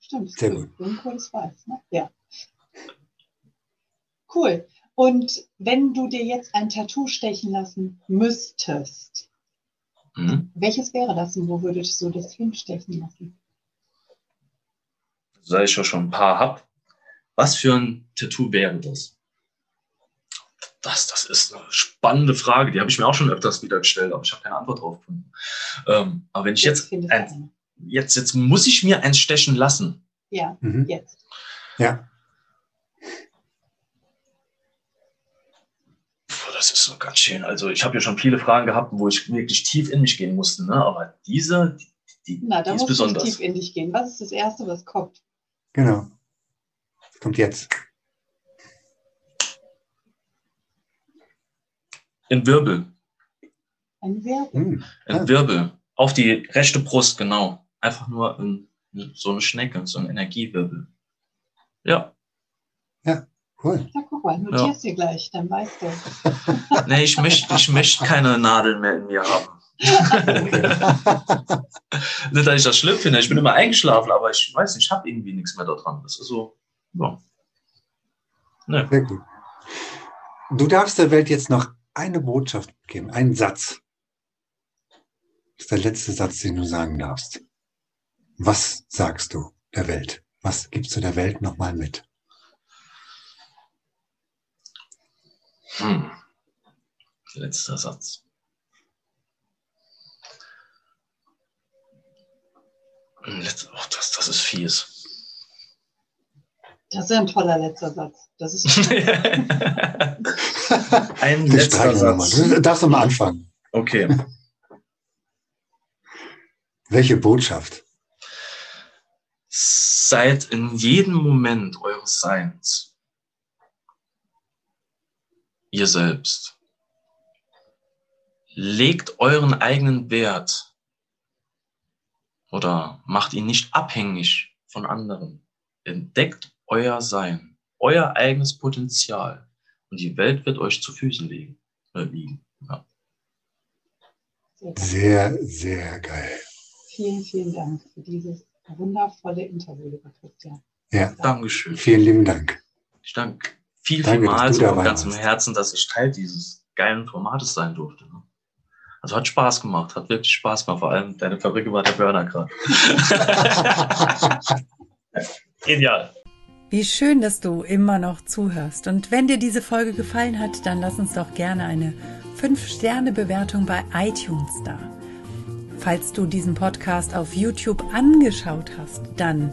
Stimmt. Sehr gut. Blumenkohl ist weiß, ne? Ja. Cool. Und wenn du dir jetzt ein Tattoo stechen lassen müsstest, mhm. welches wäre das und wo würdest du das hinstechen lassen? Da ich ja schon ein paar habe, was für ein Tattoo wäre das? Das, das ist eine spannende Frage. Die habe ich mir auch schon öfters wieder gestellt, aber ich habe keine Antwort drauf gefunden. Ähm, aber wenn ich jetzt, ein, jetzt, jetzt muss ich mir eins stechen lassen. Ja, mhm. jetzt. Ja. Das ist so ganz schön. Also ich habe ja schon viele Fragen gehabt, wo ich wirklich tief in mich gehen musste. Ne? Aber diese, die, Na, da die ist besonders. tief in dich gehen. Was ist das Erste, was kommt? Genau. Kommt jetzt. Ein Wirbel. Ein Wirbel. Hm. Ein. Wirbel. Auf die rechte Brust, genau. Einfach nur ein, so eine Schnecke, so ein Energiewirbel. Ja. Ja. Cool. Ja, guck mal, notierst ja. dir gleich, dann weißt du. nee, ich möchte ich möcht keine Nadeln mehr in mir haben. nicht, dass ich das schlimm finde. Ich bin immer eingeschlafen, aber ich weiß nicht, ich habe irgendwie nichts mehr da dran. Das ist so, ja. Nee. Sehr gut. Du darfst der Welt jetzt noch eine Botschaft geben, einen Satz. Das ist der letzte Satz, den du sagen darfst. Was sagst du der Welt? Was gibst du der Welt nochmal mit? Hm. Letzter Satz. Letz oh, das, das ist fies. Das ist ein toller letzter Satz. Das ist ein letzter Satz. Du darfst du mal anfangen. Okay. Welche Botschaft? Seid in jedem Moment eures Seins ihr selbst. Legt euren eigenen Wert oder macht ihn nicht abhängig von anderen. Entdeckt euer Sein, euer eigenes Potenzial und die Welt wird euch zu Füßen liegen. Äh, liegen. Ja. Sehr, sehr geil. Vielen, vielen Dank für dieses wundervolle Interview, lieber Christian. Ja, Dankeschön. Vielen lieben Dank. Ich danke viel, Danke, viel Mal so von ganzem Herzen, dass ich Teil dieses geilen Formates sein durfte. Ne? Also hat Spaß gemacht, hat wirklich Spaß gemacht. Vor allem deine Fabrik war der Burner gerade. Genial. Wie schön, dass du immer noch zuhörst. Und wenn dir diese Folge gefallen hat, dann lass uns doch gerne eine 5-Sterne-Bewertung bei iTunes da. Falls du diesen Podcast auf YouTube angeschaut hast, dann